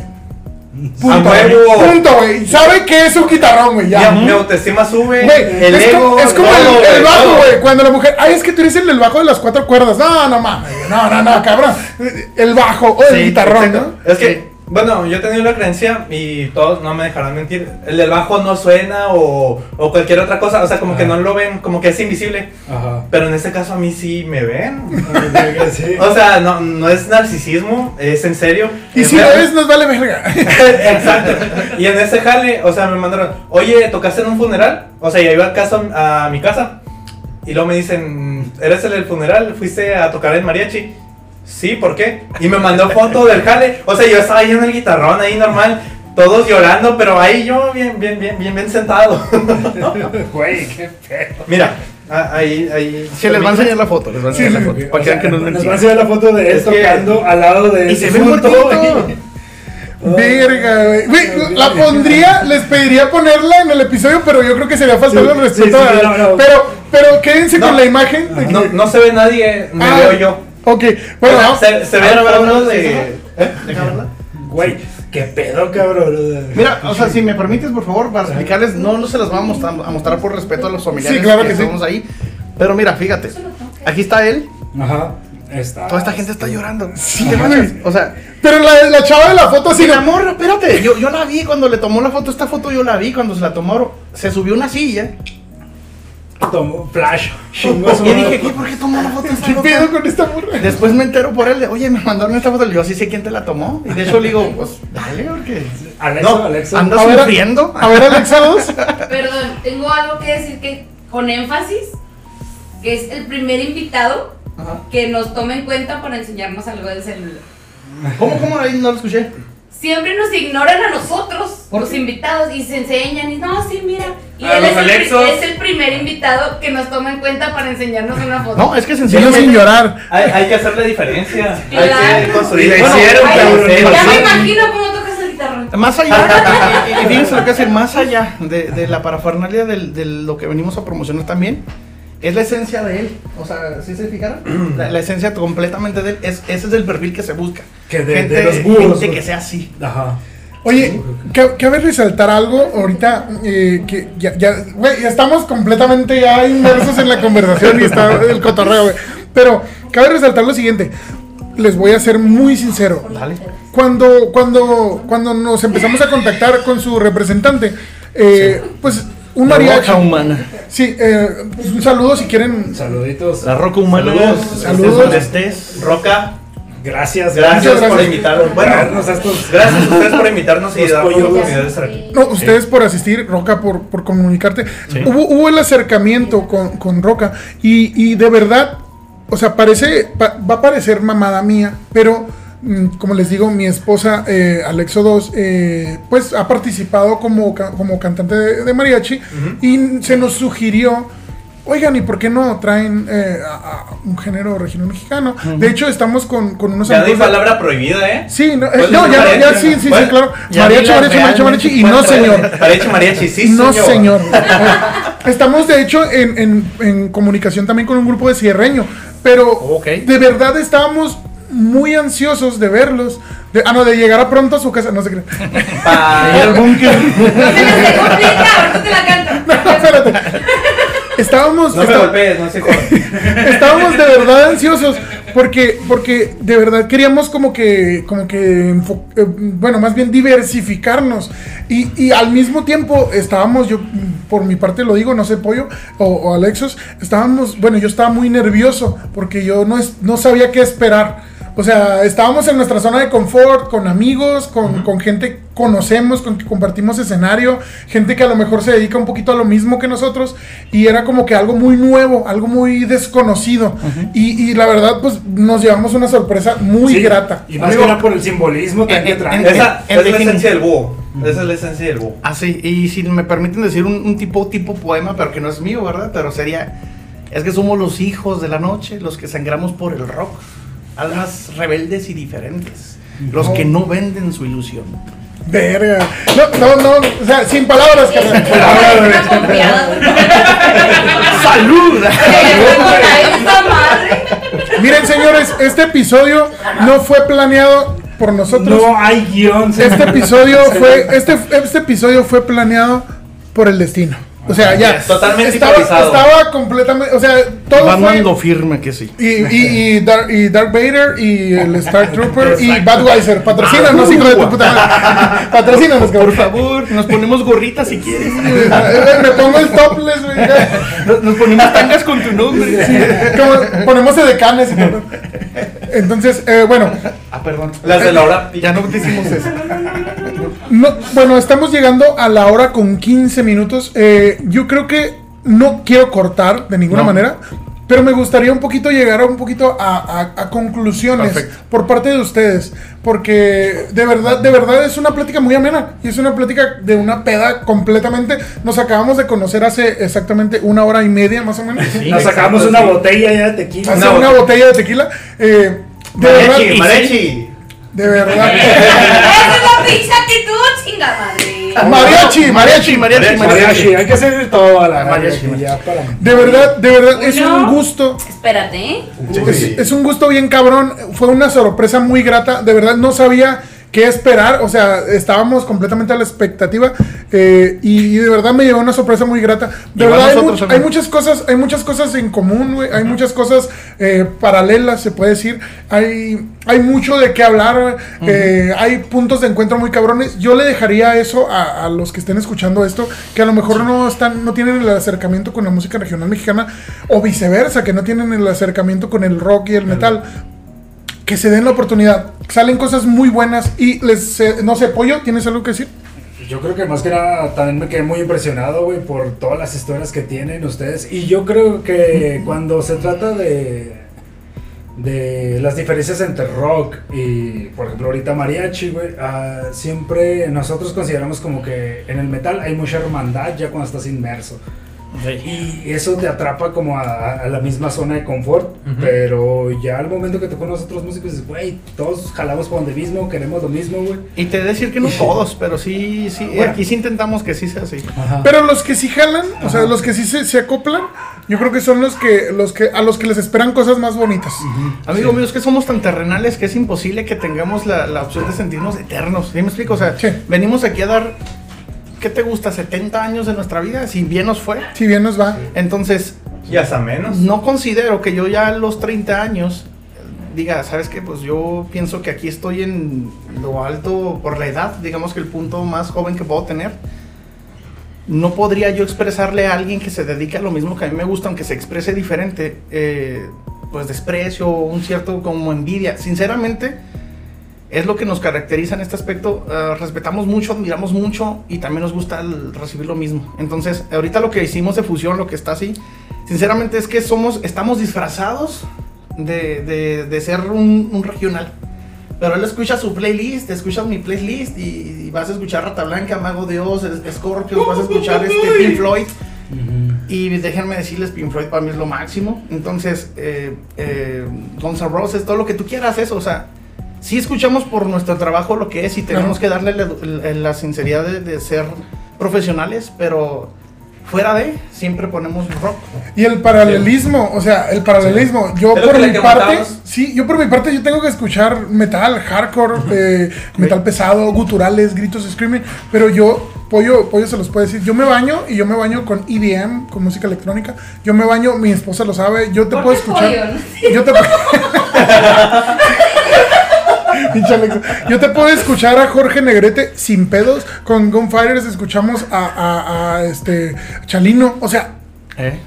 Punto, güey. Punto, güey. Sabe que es un guitarrón, güey. Ya, mi autoestima sube. Güey, el es, ego. como, es como todo, el, el bajo, güey. Cuando la mujer, ay, es que tú eres el del bajo de las cuatro cuerdas. No, no mames. No, no, no, cabrón. El bajo o el Sí, guitarrón, Exacto. ¿no? Es que, bueno, yo he tenido la creencia y todos no me dejarán mentir. El del bajo no suena o, o cualquier otra cosa. O sea, como que no lo ven, como que es invisible. Ajá. Pero en este caso a mí sí me ven. Sí. O sea, no, no es narcisismo, es en serio. Y Es si lo ves, nos vale verga. Exacto. Y en ese jale, o sea, me mandaron, oye, ¿tocaste en un funeral? O sea, ya iba a, casa, a mi casa. Y luego me dicen, ¿eres el del funeral? ¿Fuiste a tocar en mariachi? Sí, ¿por qué? Y me mandó foto del jale. O sea, yo estaba ahí en el guitarrón, ahí normal, todos llorando, pero ahí yo bien, bien, bien, bien, bien sentado. Güey, qué pedo. Mira, ahí, ahí. Sí, les va a enseñar la foto, les va a enseñar la foto. O Para que sea, vean que no es nos va a enseñar la foto de él Es que- tocando al lado de Y se ve güey. Verga, güey. Güey, la pondría, les pediría ponerla en el episodio, pero yo creo que sería faltarle Sí, el respeto sí, sí, a- no, no. Pero, pero quédense No. con la imagen. de que- No, no se ve nadie, me Ah, veo yo. Ok, bueno, O sea, vamos- se, se ve fondo ahora, de. sí, ¿Eh? Déjame. Güey, qué pedo, cabrón. Mira, o sea, si me permites, por favor, para explicarles, no, no se las vamos a mostrar, a mostrar por respeto a los familiares Sí, claro que sí. estamos ahí. Pero mira, fíjate, aquí está él, Ajá. Está. toda esta gente está llorando. Sí. O sea, pero la, la chava de la foto así Sí, de la morra, espérate, yo, yo la vi cuando le tomó la foto, esta foto yo la vi cuando se la tomó, se subió una silla Tomó flash. y dije, ¿qué? ¿Por qué tomó la foto esta ¿Qué loca? Pedo con esta morra? Después me entero por él, de, oye, me mandaron esta foto, le digo, sí sé quién te la tomó. Y de hecho le digo, pues dale, porque Alexa, No, Alexa. andas A ver, sufriendo. A ver, Alexa 2. Perdón, tengo algo que decir que con énfasis, que es el primer invitado Ajá. que nos tome en cuenta para enseñarnos algo del celular. ¿Cómo, cómo? Ahí no lo escuché. Siempre nos ignoran a nosotros, ¿Por los qué? invitados, y se enseñan y no, sí, mira. Y A él los es el, es primer invitado que nos toma en cuenta para enseñarnos una foto. No, es que Sigo sencillamente... sin llorar. Hay, hay que hacerle diferencia. Hay que Claro. construir. Y la Bueno, hicieron, Ay, cabrón, sí, ya me imagino cómo tocas el guitarrón. Más allá, y- fíjense lo que decir, más allá de, de la parafernalia del- de lo que venimos a promocionar también, es la esencia de él. O sea, si se fijaron, la, la esencia completamente de él, es, ese es el perfil que se busca. Que de- gente, de los búhos, gente que sea así. Ajá. Oye, ca- cabe resaltar algo ahorita eh, que ya, ya, güey, ya estamos completamente ya inmersos en la conversación y está el cotorreo, güey. Pero cabe resaltar lo siguiente. Les voy a ser muy sincero. Dale. Cuando, cuando, cuando nos empezamos a contactar con su representante, eh, pues un La mariachi. roca humana. Sí, eh, pues un saludo si quieren. Saluditos. La roca humana. Saludos. Saludos. Estés. Roca, Gracias, gracias, Muchas por gracias. invitarnos. Bueno, Traernos a estos- gracias a ustedes por invitarnos y darnos la oportunidad de estar aquí. No, ustedes por asistir, Roca, por, por comunicarte. Hubo, hubo el acercamiento con, con Roca y, y de verdad, o sea, parece, pa- va a parecer mamada mía, pero como les digo, mi esposa eh, Alexo 2, eh, pues ha participado como, como cantante de, de mariachi y se nos sugirió. Oigan, ¿y por qué no traen eh, a, a un género regional mexicano? De hecho, estamos con, con unos Ya di de- palabra prohibida, ¿eh? Sí, no, eh, ¿Puedes no, ya, ya, sí, sí, sí, claro. Mariachi, mariachi, mariachi, mariachi, y no, señor. Mariachi, mariachi, sí, no, señor. Estamos, de hecho, en, en- en comunicación también con un grupo de cierreño, pero de verdad estábamos muy ansiosos de verlos. De, ah, no, de llegar a pronto a su casa, no se creen. Pa- Ahí al búnker. No te la canto. No, espérate. Estábamos, No me está- golpees, no sé cómo. estábamos de verdad ansiosos porque porque de verdad queríamos como que como que eh, bueno más bien diversificarnos y, y al mismo tiempo estábamos yo por mi parte lo digo no sé pollo o, o Alexos estábamos bueno yo estaba muy nervioso porque yo no es, no sabía qué esperar o sea, estábamos en nuestra zona de confort, con amigos, con, con gente que conocemos, con que compartimos escenario, gente que a lo mejor se dedica un poquito a lo mismo que nosotros, y era como que algo muy nuevo, algo muy desconocido. y, y la verdad, pues nos llevamos una sorpresa muy Sí, grata. Y más que nada por el simbolismo que trae. en- Esa es la esencia del búho. Esa es la esencia del búho. Ah, sí, y si me permiten decir un, un tipo, tipo poema, pero que no es mío, ¿verdad? Pero sería, es que somos los hijos de la noche, los que sangramos por el rock, almas rebeldes y diferentes, los que no venden su ilusión. Verga. No, no, no, o sea, sin palabras, carnal. Una confiada. ¡Salud! Miren, señores, este episodio no fue planeado por nosotros. No hay guion. Este episodio fue, este, este episodio fue planeado por el destino. O sea, ya. Totalmente estaba, estaba completamente, o sea, todo Van fue. dando firme que sí. Y, y, y, Dark, y Dark Vader y el Star Trooper y Budweiser. Patrocínanos, hijo de tu puta madre. Patrocínanos, Por cabrón. favor, nos ponemos gorritas si quieres. Me pongo el topless, güey. Nos, nos ponemos tangas con tu nombre. Como ponemos edecanes, cabrón. Entonces, eh, bueno, Ah, perdón. Las de la hora. Ya no decimos eso. No, bueno, estamos llegando a la hora con 15 minutos. Eh, yo creo que no quiero cortar de ninguna No. manera, pero me gustaría un poquito llegar a un poquito a, a- a conclusiones Perfecto. por parte de ustedes, porque de verdad, de verdad es una plática muy amena y es una plática de una peda completamente. Nos acabamos de conocer hace exactamente una hora y media más o menos. Nos sacamos una botella ya de tequila. Hace Una una, botella. botella de tequila. eh, de verdad, Marechi, Marechi. De verdad. Esa es la pinche actitud, chinga madre. Mariachi, mariachi, mariachi, Mariachi, hay que hacer todo a la Mariachi, De verdad, de verdad, es un gusto. Espérate. Es, es un gusto bien cabrón. Fue una sorpresa muy grata. De verdad no sabía qué esperar. O sea, estábamos completamente a la expectativa. eh, y, y de verdad me llevó una sorpresa muy grata. De Igual verdad hay, much- muchas cosas, hay muchas cosas en común, güey. Hay muchas cosas eh, paralelas, se puede decir. Hay, hay mucho de qué hablar. eh, hay puntos de encuentro muy cabrones. Yo le dejaría eso a, a los que estén escuchando esto, que a lo mejor no están, no tienen el acercamiento con la música regional mexicana, o viceversa, que no tienen el acercamiento con el rock y el metal que se den la oportunidad. Salen cosas muy buenas y les, eh, no sé, Pollo, ¿tienes algo que decir? Yo creo que más que nada también me quedé muy impresionado, güey, por todas las historias que tienen ustedes. Y yo creo que cuando se trata de, de las diferencias entre rock y, por ejemplo, ahorita mariachi, güey, ah, siempre nosotros consideramos como que en el metal hay mucha hermandad ya cuando estás inmerso. Y eso te atrapa como a, a la misma zona de confort, pero ya al momento que te conoces otros músicos, dices, güey, todos jalamos por donde mismo, queremos lo mismo, güey. Y te he de decir que no todos, pero sí, sí. Bueno. Aquí sí intentamos que sí sea así. Pero los que sí jalan, o sea, los que sí se, se acoplan, yo creo que son los que, los que, a los que les esperan cosas más bonitas. Amigo mío, es que somos tan terrenales que es imposible que tengamos la, la opción de sentirnos eternos. ¿Sí me explico? O sea, Sí. venimos aquí a dar, ¿qué te gusta? 70 años de nuestra vida, si bien nos fue. Si bien nos va. Entonces, Y hasta menos. no considero que yo ya a los 30 años diga, ¿sabes qué? Pues yo pienso que aquí estoy en lo alto por la edad, digamos que el punto más joven que puedo tener. no podría yo expresarle a alguien que se dedica a lo mismo que a mí me gusta, aunque se exprese diferente, eh, pues desprecio, un cierto como envidia. Sinceramente, es lo que nos caracteriza en este aspecto. Eh, respetamos mucho, admiramos mucho y también nos gusta el recibir lo mismo. Entonces, ahorita lo que hicimos de fusión, lo que está así, sinceramente es que somos, estamos disfrazados de, de- de ser un, un regional. Pero él escucha su playlist, escucha mi playlist y, y vas a escuchar Rata Blanca, Mago de Oz, Scorpio, vas a escuchar este Pink Floyd. Y déjenme decirles, Pink Floyd para mí es lo máximo. Entonces, eh, eh, Guns N' Roses, todo lo que tú quieras, eso. O sea, sí escuchamos por nuestro trabajo lo que es y tenemos que darle la, la- la sinceridad de, de ser profesionales, pero fuera de, siempre ponemos rock. Y el paralelismo, o sea, el paralelismo, yo por mi parte, sí, yo por mi parte yo tengo que escuchar metal, hardcore, eh, metal pesado, guturales, gritos, screaming, pero yo, Pollo, Pollo se los puede decir, yo me baño y yo me baño con EDM, con música electrónica, yo me baño, mi esposa lo sabe, yo te ¿Por puedo qué escuchar, pollo? yo te Alexa. Yo te puedo escuchar a Jorge Negrete sin pedos. Con Gunfighters escuchamos a, a- a, este Chalino. O sea,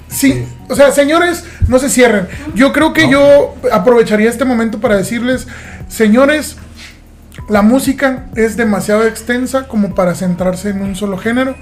Sí, o sea, señores, no se cierren. Yo creo que yo aprovecharía este momento para decirles, señores, la música es demasiado extensa como para centrarse en un solo género.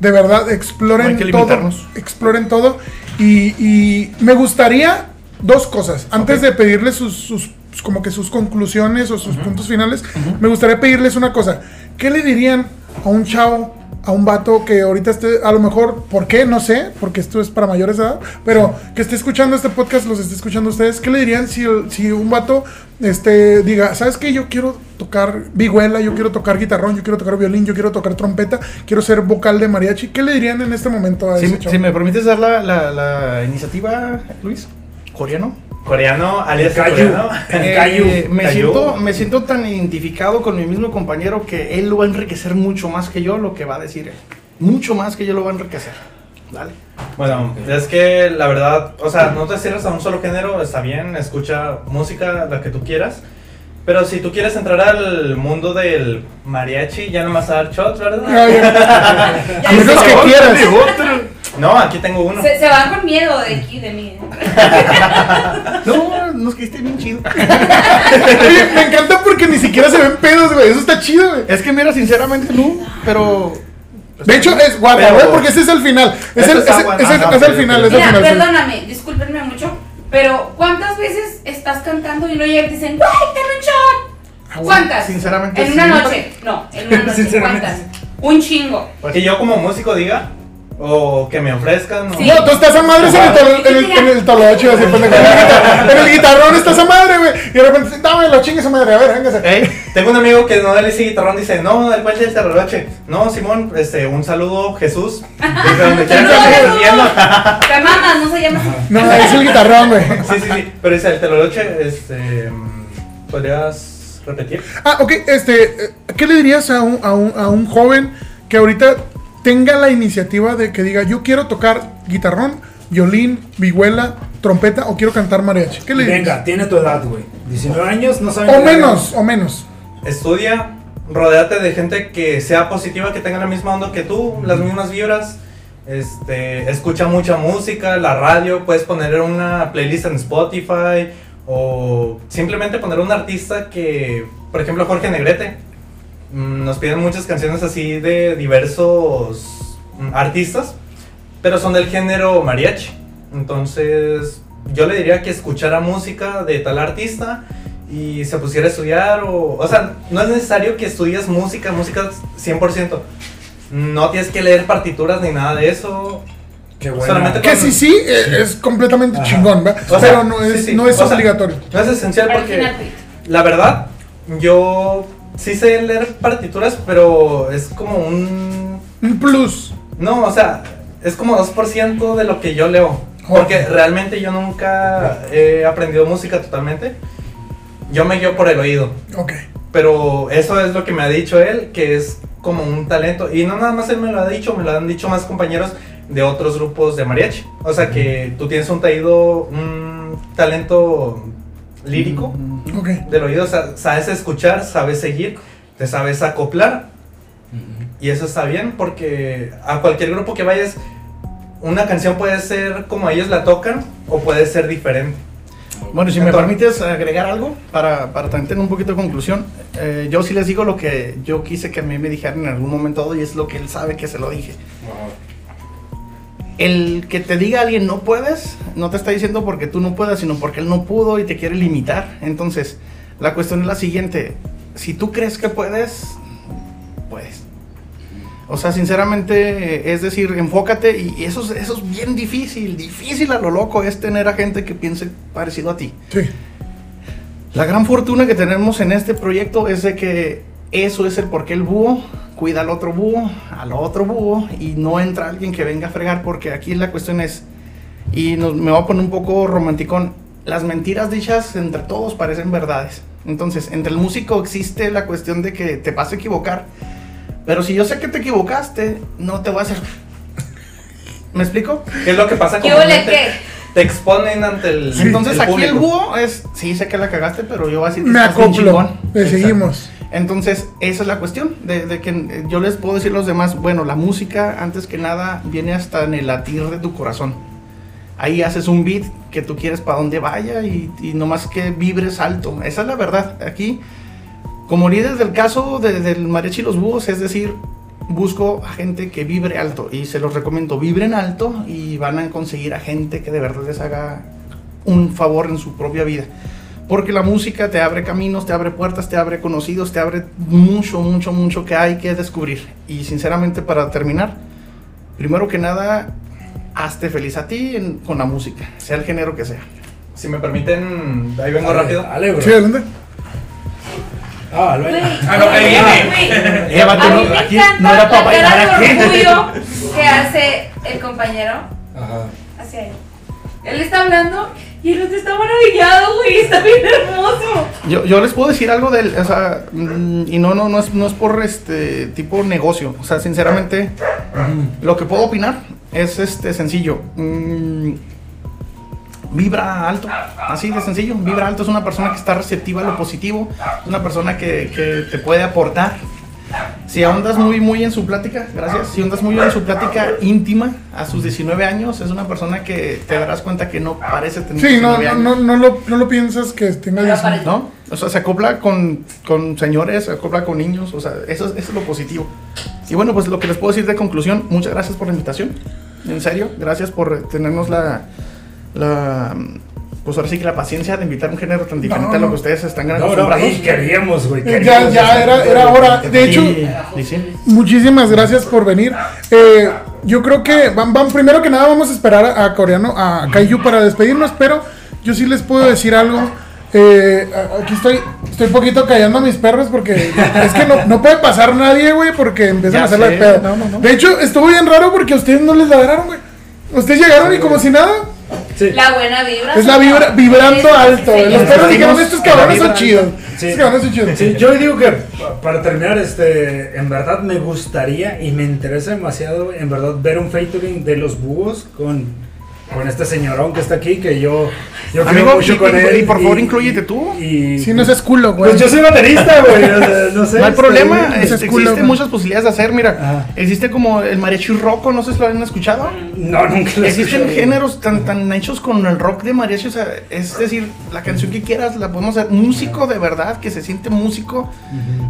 De verdad, exploren No todo. Exploren todo. Y, y me gustaría dos cosas. Antes de pedirles sus, sus- como que sus conclusiones o sus puntos finales, me gustaría pedirles una cosa. ¿Qué le dirían a un chavo, a un vato que ahorita esté, a lo mejor, ¿por qué? No sé, porque esto es para mayores de edad, pero que esté escuchando este podcast, los esté escuchando ustedes, ¿qué le dirían si, si un vato este, diga, ¿sabes qué? Yo quiero tocar vihuela, yo quiero tocar guitarrón, yo quiero tocar violín, yo quiero tocar trompeta, quiero ser vocal de mariachi. ¿Qué le dirían en este momento a Si, ese chavo? si me permites dar la, la- la iniciativa, Luis, coreano. Coreano, alias Cayu. coreano. Eh, me, Cayu. siento, me siento tan identificado con mi mismo compañero que él lo va a enriquecer mucho más que yo lo que va a decir él. Mucho más que yo lo va a enriquecer. Dale. Bueno, es que la verdad, o sea, no te cierres a un solo género, está bien, escucha música, la que tú quieras. Pero si tú quieres entrar al mundo del mariachi, ya no vas a dar shots, ¿verdad? Ay, a menos que quieras. No, aquí tengo uno. Se, se van con miedo de aquí, de mí. No, nos caíste bien chido. Oye, me encanta porque ni siquiera se ven pedos, güey. Eso está chido, güey. Es que mira, sinceramente no, pero... De hecho, es guapa, güey, porque ese es el final. Es el, es es el- Ajá, es el ok, final, es el Mira, final. perdóname, discúlpenme mucho, pero ¿cuántas veces estás cantando y no llegan y te dicen, ¡Güey, dame un shot! Ah, ¿Cuántas? sinceramente, En una noche. No, en una noche. Sinceramente, ¿Cuántas? Un chingo. Que yo como músico diga, o que me ofrezcan, o- Sí. No, tú estás a madres en el, tol- en el, en el toloche, así, pendejo. En el guitar- En el guitarrón estás a madre, güey. Y de repente, dame lo chingue esa madre. A ver, véngase. Tengo un amigo que no le dice guitarrón, dice, no, el cual del terroroche. No, Simón, este, un saludo, Jesús. Desde donde que. Te mamas, no se llama. No, es el guitarrón, güey. Sí, sí, sí. Pero dice, el terroroche, este, ¿podrías repetir? Ah, ok, este, eh, ¿qué le dirías a un, a un, a un joven que ahorita tenga la iniciativa de que diga, yo quiero tocar guitarrón, violín, vihuela, trompeta o quiero cantar mariachi? ¿Qué le dirías? Venga, tiene tu edad, güey. 19 años, no. O menos, o menos. Estudia, rodéate de gente que sea positiva, que tenga la misma onda que tú, las mismas vibras. Este, escucha mucha música, la radio, puedes poner una playlist en Spotify o simplemente poner un artista que, por ejemplo, Jorge Negrete. Mm, Nos piden muchas canciones así de diversos mm, artistas, pero son del género mariachi. Entonces, yo le diría que escuchara música de tal artista y se pusiera a estudiar o... O sea, no es necesario que estudies música, música 100%. No tienes que leer partituras ni nada de eso. Qué bueno. Solamente Que sí, sí, eh, es completamente Ajá. chingón, ¿verdad? O sea, Pero no es, sí, sí. No es O sea, obligatorio. No es esencial Al porque... La verdad, yo sí sé leer partituras, pero es como un... Un plus. No, o sea, es como 2% de lo que yo leo. Porque realmente yo nunca he aprendido música totalmente. Yo me guío por el oído. Ok. Pero eso es lo que me ha dicho él, que es como un talento. Y no nada más él me lo ha dicho, me lo han dicho más compañeros de otros grupos de mariachi. O sea que tú tienes un taído, un talento lírico Ok. del oído, o sea, sabes escuchar, sabes seguir, te sabes acoplar. Y eso está bien porque a cualquier grupo que vayas, una canción puede ser como ellos la tocan o puede ser diferente. Bueno, si me permites agregar algo para, para también tener un poquito de conclusión, eh, yo sí les digo lo que yo quise que a mí me dijeran en algún momento y es lo que él sabe que se lo dije. El que te diga alguien no puedes, no te está diciendo porque tú no puedas, sino porque él no pudo y te quiere limitar. Entonces, la cuestión es la siguiente, si tú crees que puedes, puedes. O sea, sinceramente, es decir, enfócate y eso es, eso es bien difícil, difícil a lo loco es tener a gente que piense parecido a ti. Sí. La gran fortuna que tenemos en este proyecto es de que eso es el por qué el búho cuida al otro búho, al otro búho y no entra alguien que venga a fregar porque aquí la cuestión es, y nos- me voy a poner un poco romanticón, las mentiras dichas entre todos parecen verdades. Entonces, entre el músico existe la cuestión de que te vas a equivocar, pero si yo sé que te equivocaste, no te voy a hacer... ¿Me explico? ¿Qué es lo que pasa. Te exponen ante el. Entonces el aquí el búho es, sí sé que la cagaste, pero yo voy a decir Me acoplo. Le seguimos. Entonces, esa es la cuestión, de, de que eh, yo les puedo decir a los demás, bueno, la música antes que nada viene hasta en el latir de tu corazón. Ahí haces un beat que tú quieres para donde vaya y, y nomás que vibres alto. Esa es la verdad. Aquí, como líder del caso de- del mariachi y los búhos, es decir, busco a gente que vibre alto y se los recomiendo, vibren alto y van a conseguir a gente que de verdad les haga un favor en su propia vida. Porque la música te abre caminos, te abre puertas, te abre conocidos, te abre mucho, mucho, mucho que hay que descubrir. Y sinceramente para terminar, primero que nada, hazte feliz a ti en- con la música, sea el género que sea. Si me permiten, ahí vengo Dale, rápido. Dale, bro. Sí, adelante. Ah, lo Ah, no, ahí viene. no- me aquí encanta no era para la bailar, aquí. orgullo que hace el compañero Ajá. hacia él. Él está hablando y el está maravillado, güey. Está bien hermoso. Yo, yo les puedo decir algo del, o sea, mm, y no, no, no es, no es por este tipo negocio, o sea, sinceramente, lo que puedo opinar es este sencillo. Mm, vibra alto, así de sencillo. Vibra alto es una persona que está receptiva a lo positivo, es una persona que, que te puede aportar. Si ahondas muy, muy en su plática, gracias. Si ahondas muy en su plática íntima a sus 19 años, es una persona que te darás cuenta que no parece tener Sí, no, 19 no, años. no, no lo, no lo piensas que tenga Pero 19. parece- ¿No? O sea, se acopla con, con señores, se acopla con niños, o sea, eso, es- eso es lo positivo. Y bueno, pues lo que les puedo decir de conclusión, muchas gracias por la invitación. En serio, gracias por tenernos la, la pues ahora sí que la paciencia de invitar un género tan diferente a lo no. que ustedes están No, no, y queríamos, güey. Ya, ya hacer- era, era hora. De hecho, Y- y sí. muchísimas gracias por venir. Eh, yo creo que van, van, primero que nada vamos a esperar a, a Coreano, a Kaiju para despedirnos, pero yo sí les puedo decir algo. Eh, aquí estoy, estoy poquito callando a mis perros porque es que no, no puede pasar nadie, güey, porque empiezan Ya a hacerla de sé, pedo. no, no, no. De hecho, estuvo bien raro porque a ustedes no les ladraron, güey. Ustedes llegaron y como si nada. Sí. La buena vibra. Es la vibra, vibrando alto. sí, Los perros dijeron, estos cabrones son chidos. Sí. Estos cabrones son chidos. Sí, yo digo que pa- para terminar, este, en verdad me gustaría y me interesa demasiado, en verdad, ver un featuring de los búhos con, con este señorón que está aquí, que yo, yo creo Amigo, mucho y- con y- él. y por favor, inclúyete tú. Y, Si no seas culo, güey. Pues yo soy baterista, güey. no sé. No hay este, problema, es- es culo, existen muchas posibilidades de hacer. Mira, Ajá. existe como el mariachi roco, no sé si lo han escuchado. No, nunca lo he Existen escuchado. géneros tan, tan hechos con el rock de mariachi, o sea, es decir, la canción que quieras la podemos hacer. Músico de verdad, que se siente músico,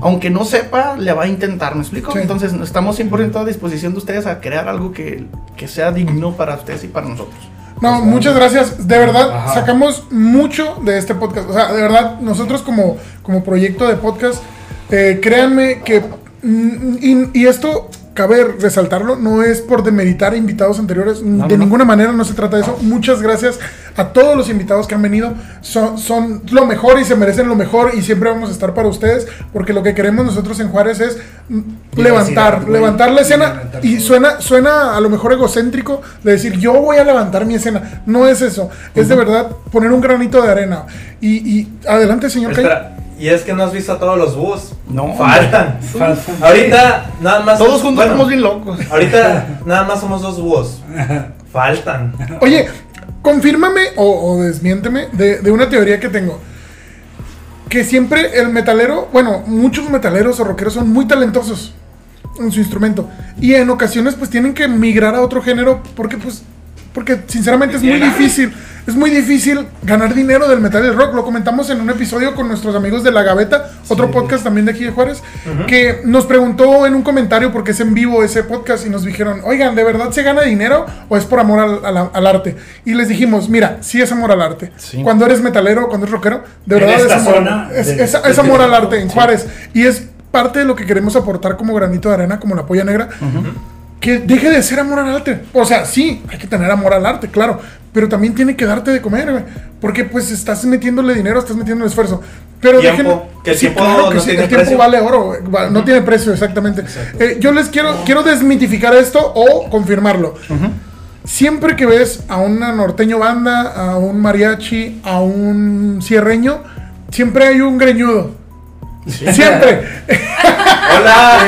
aunque no sepa, le va a intentar, ¿me explico? Sí. Entonces, estamos 100% a disposición de ustedes a crear algo que, que sea digno para ustedes y para nosotros. No, muchas gracias. De verdad, Ajá. sacamos mucho de este podcast. O sea, de verdad, nosotros como, como proyecto de podcast, eh, créanme que... mm, Y, y esto, cabe resaltarlo, no es por demeritar invitados anteriores. No, de no. ninguna manera no se trata de eso. Muchas gracias a todos los invitados que han venido. Son, son lo mejor y se merecen lo mejor y siempre vamos a estar para ustedes porque lo que queremos nosotros en Juárez es mm, levantar, levantar la escena y suena, suena a lo mejor egocéntrico de decir yo voy a levantar mi escena. No es eso. Es de verdad poner un granito de arena. Y, y adelante, señor. Espera, y es que no has visto a todos los búhos. No, Faltan. Faltan. Ahorita nada más. Todos juntos bueno, estamos bien locos. Ahorita nada más somos dos búhos. Faltan. Oye, confírmame o, desmiénteme de, de una teoría que tengo. Que siempre el metalero, bueno, muchos metaleros o rockeros son muy talentosos. en su instrumento. Y en ocasiones pues tienen que migrar a otro género porque pues porque sinceramente es muy difícil, es muy difícil ganar dinero del metal y del rock. Lo comentamos en un episodio con nuestros amigos de La Gaveta, otro podcast también de aquí de Juárez, que nos preguntó en un comentario porque es en vivo ese podcast y nos dijeron, oigan, ¿de verdad se gana dinero o es por amor al, al- al arte? Y les dijimos, mira, sí es amor al arte. Cuando eres metalero, cuando eres rockero, de verdad es amor, es, de- es- de- es amor de- al arte en sí. Juárez. Y es parte de lo que queremos aportar como granito de arena, como la polla negra. Que deje de ser amor al arte. O sea, sí, hay que tener amor al arte, claro. Pero también tiene que darte de comer, güey. Porque pues estás metiéndole dinero, estás metiendo esfuerzo. Pero Tiempo, dejen- que el tiempo claro no que sí, tiene el tiempo precio. vale oro, güey. No tiene precio, exactamente. Eh, yo les quiero, quiero desmitificar esto o confirmarlo. Siempre que ves a una norteño banda, a un mariachi, a un cierreño, siempre hay un greñudo. Siempre. Hola.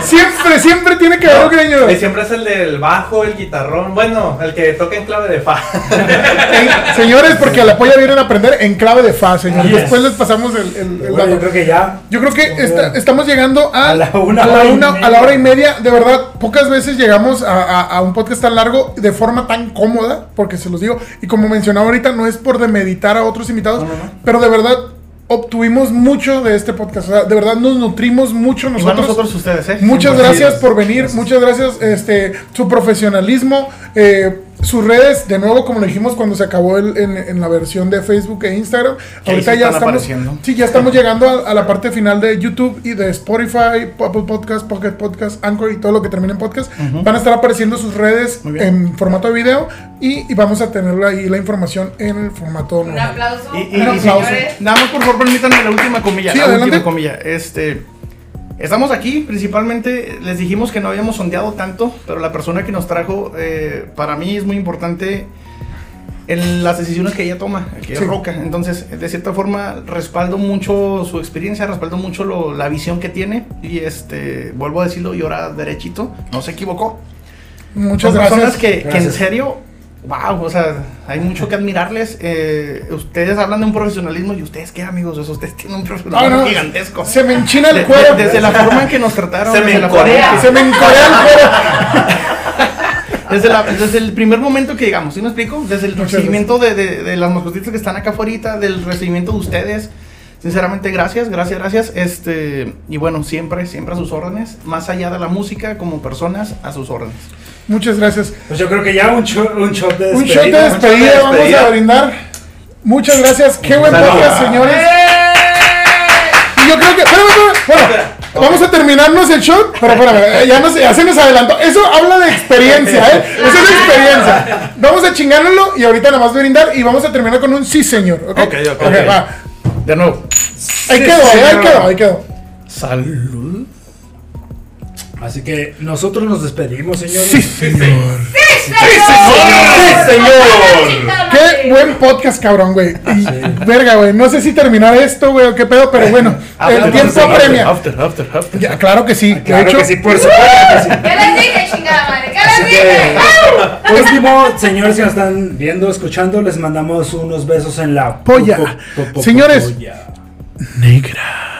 siempre, siempre tiene que haber un greñudo. Y siempre es el del bajo, el guitarrón. Bueno, el que toca en clave de fa. En- señores, porque a la polla vienen a aprender en clave de fa, señores. Yes. Después les pasamos el, el- el Bueno, dato. yo creo que ya. Yo creo que esta- estamos llegando a, A la una a la hora y una- media. a la hora y media. De verdad, pocas veces llegamos a, a- a un podcast tan largo de forma tan cómoda, porque se los digo. Y como mencionaba ahorita, no es por demeditar a otros invitados, pero de verdad obtuvimos mucho de este podcast. O sea, de verdad nos nutrimos mucho Igual nosotros. nosotros ustedes, ¿eh? Muchas gracias por venir, muchas gracias, este, su profesionalismo, eh, sus redes, de nuevo, como lo dijimos cuando se acabó el- en, en la versión de Facebook e Instagram, ahorita ya estamos, sí, ya estamos llegando a, a la parte final de YouTube y de Spotify, Apple Podcast, Pocket Podcast, Anchor y todo lo que termine en podcast, van a estar apareciendo sus redes en formato de video y, y vamos a tener ahí la información en el formato Un aplauso. Y, y- Un aplauso. señores. nada más por favor permítanme la última comilla. Sí, la adelante. última comilla. Este, estamos aquí, principalmente les dijimos que no habíamos sondeado tanto, pero la persona que nos trajo, eh, para mí es muy importante en las decisiones que ella toma, que Sí. es Roca. Entonces, de cierta forma, respaldo mucho su experiencia, respaldo mucho lo- la visión que tiene. Y este, vuelvo a decirlo, y ahora derechito, no se equivocó. Muchas Son personas gracias. que, que en serio, wow, o sea, hay mucho que admirarles. Eh, ustedes hablan de un profesionalismo y ustedes qué amigos, o sea, ustedes tienen un Ah, profesionalismo no, gigantesco. Se me enchina el cuero. de- desde la forma en que nos trataron, Se me encorea. Se me encorea el cuero. desde, la- desde el primer momento que llegamos, ¿sí me explico? Desde el Muchas recibimiento de, de- de las mascotitas que están acá afuera, del recibimiento de ustedes. Sinceramente, gracias, gracias, gracias. Este, y bueno, siempre, siempre a sus órdenes. Más allá de la música, como personas, a sus órdenes. Muchas gracias. Pues yo creo que ya un shot, un shot de Un despedida. shot de despedida, de vamos despedida. a brindar. Muchas gracias. Qué buen podcast, señores. Y yo creo que. espérame, espérame. Bueno, vamos a terminarnos el shot. Pero espérame, eh, ya, nos- ya se nos adelantó. Eso habla de experiencia, ¿eh? Eso es de experiencia. Vamos a chingárnoslo y ahorita nada más brindar. Y vamos a terminar con un sí, señor. Ok, Ok, ok, ok. va. De nuevo. Ahí Sí, quedó, ahí quedó, ahí quedó. Salud. Así que nosotros nos despedimos, señores. Sí, señor. ¡Sí, señor. Qué buen podcast, cabrón, güey. Y, Verga, güey. No sé si terminar esto, güey, o qué pedo, pero bueno. El tiempo apremia. After, after, after. Ya, claro que sí. Claro de hecho, que sí, por supuesto que sí. ¿Qué les dije, chingada madre? ¿Qué Así les dije? último, señores que nos están viendo, escuchando, les mandamos unos besos en la Polla. po- po- po- Señores. polla. negra.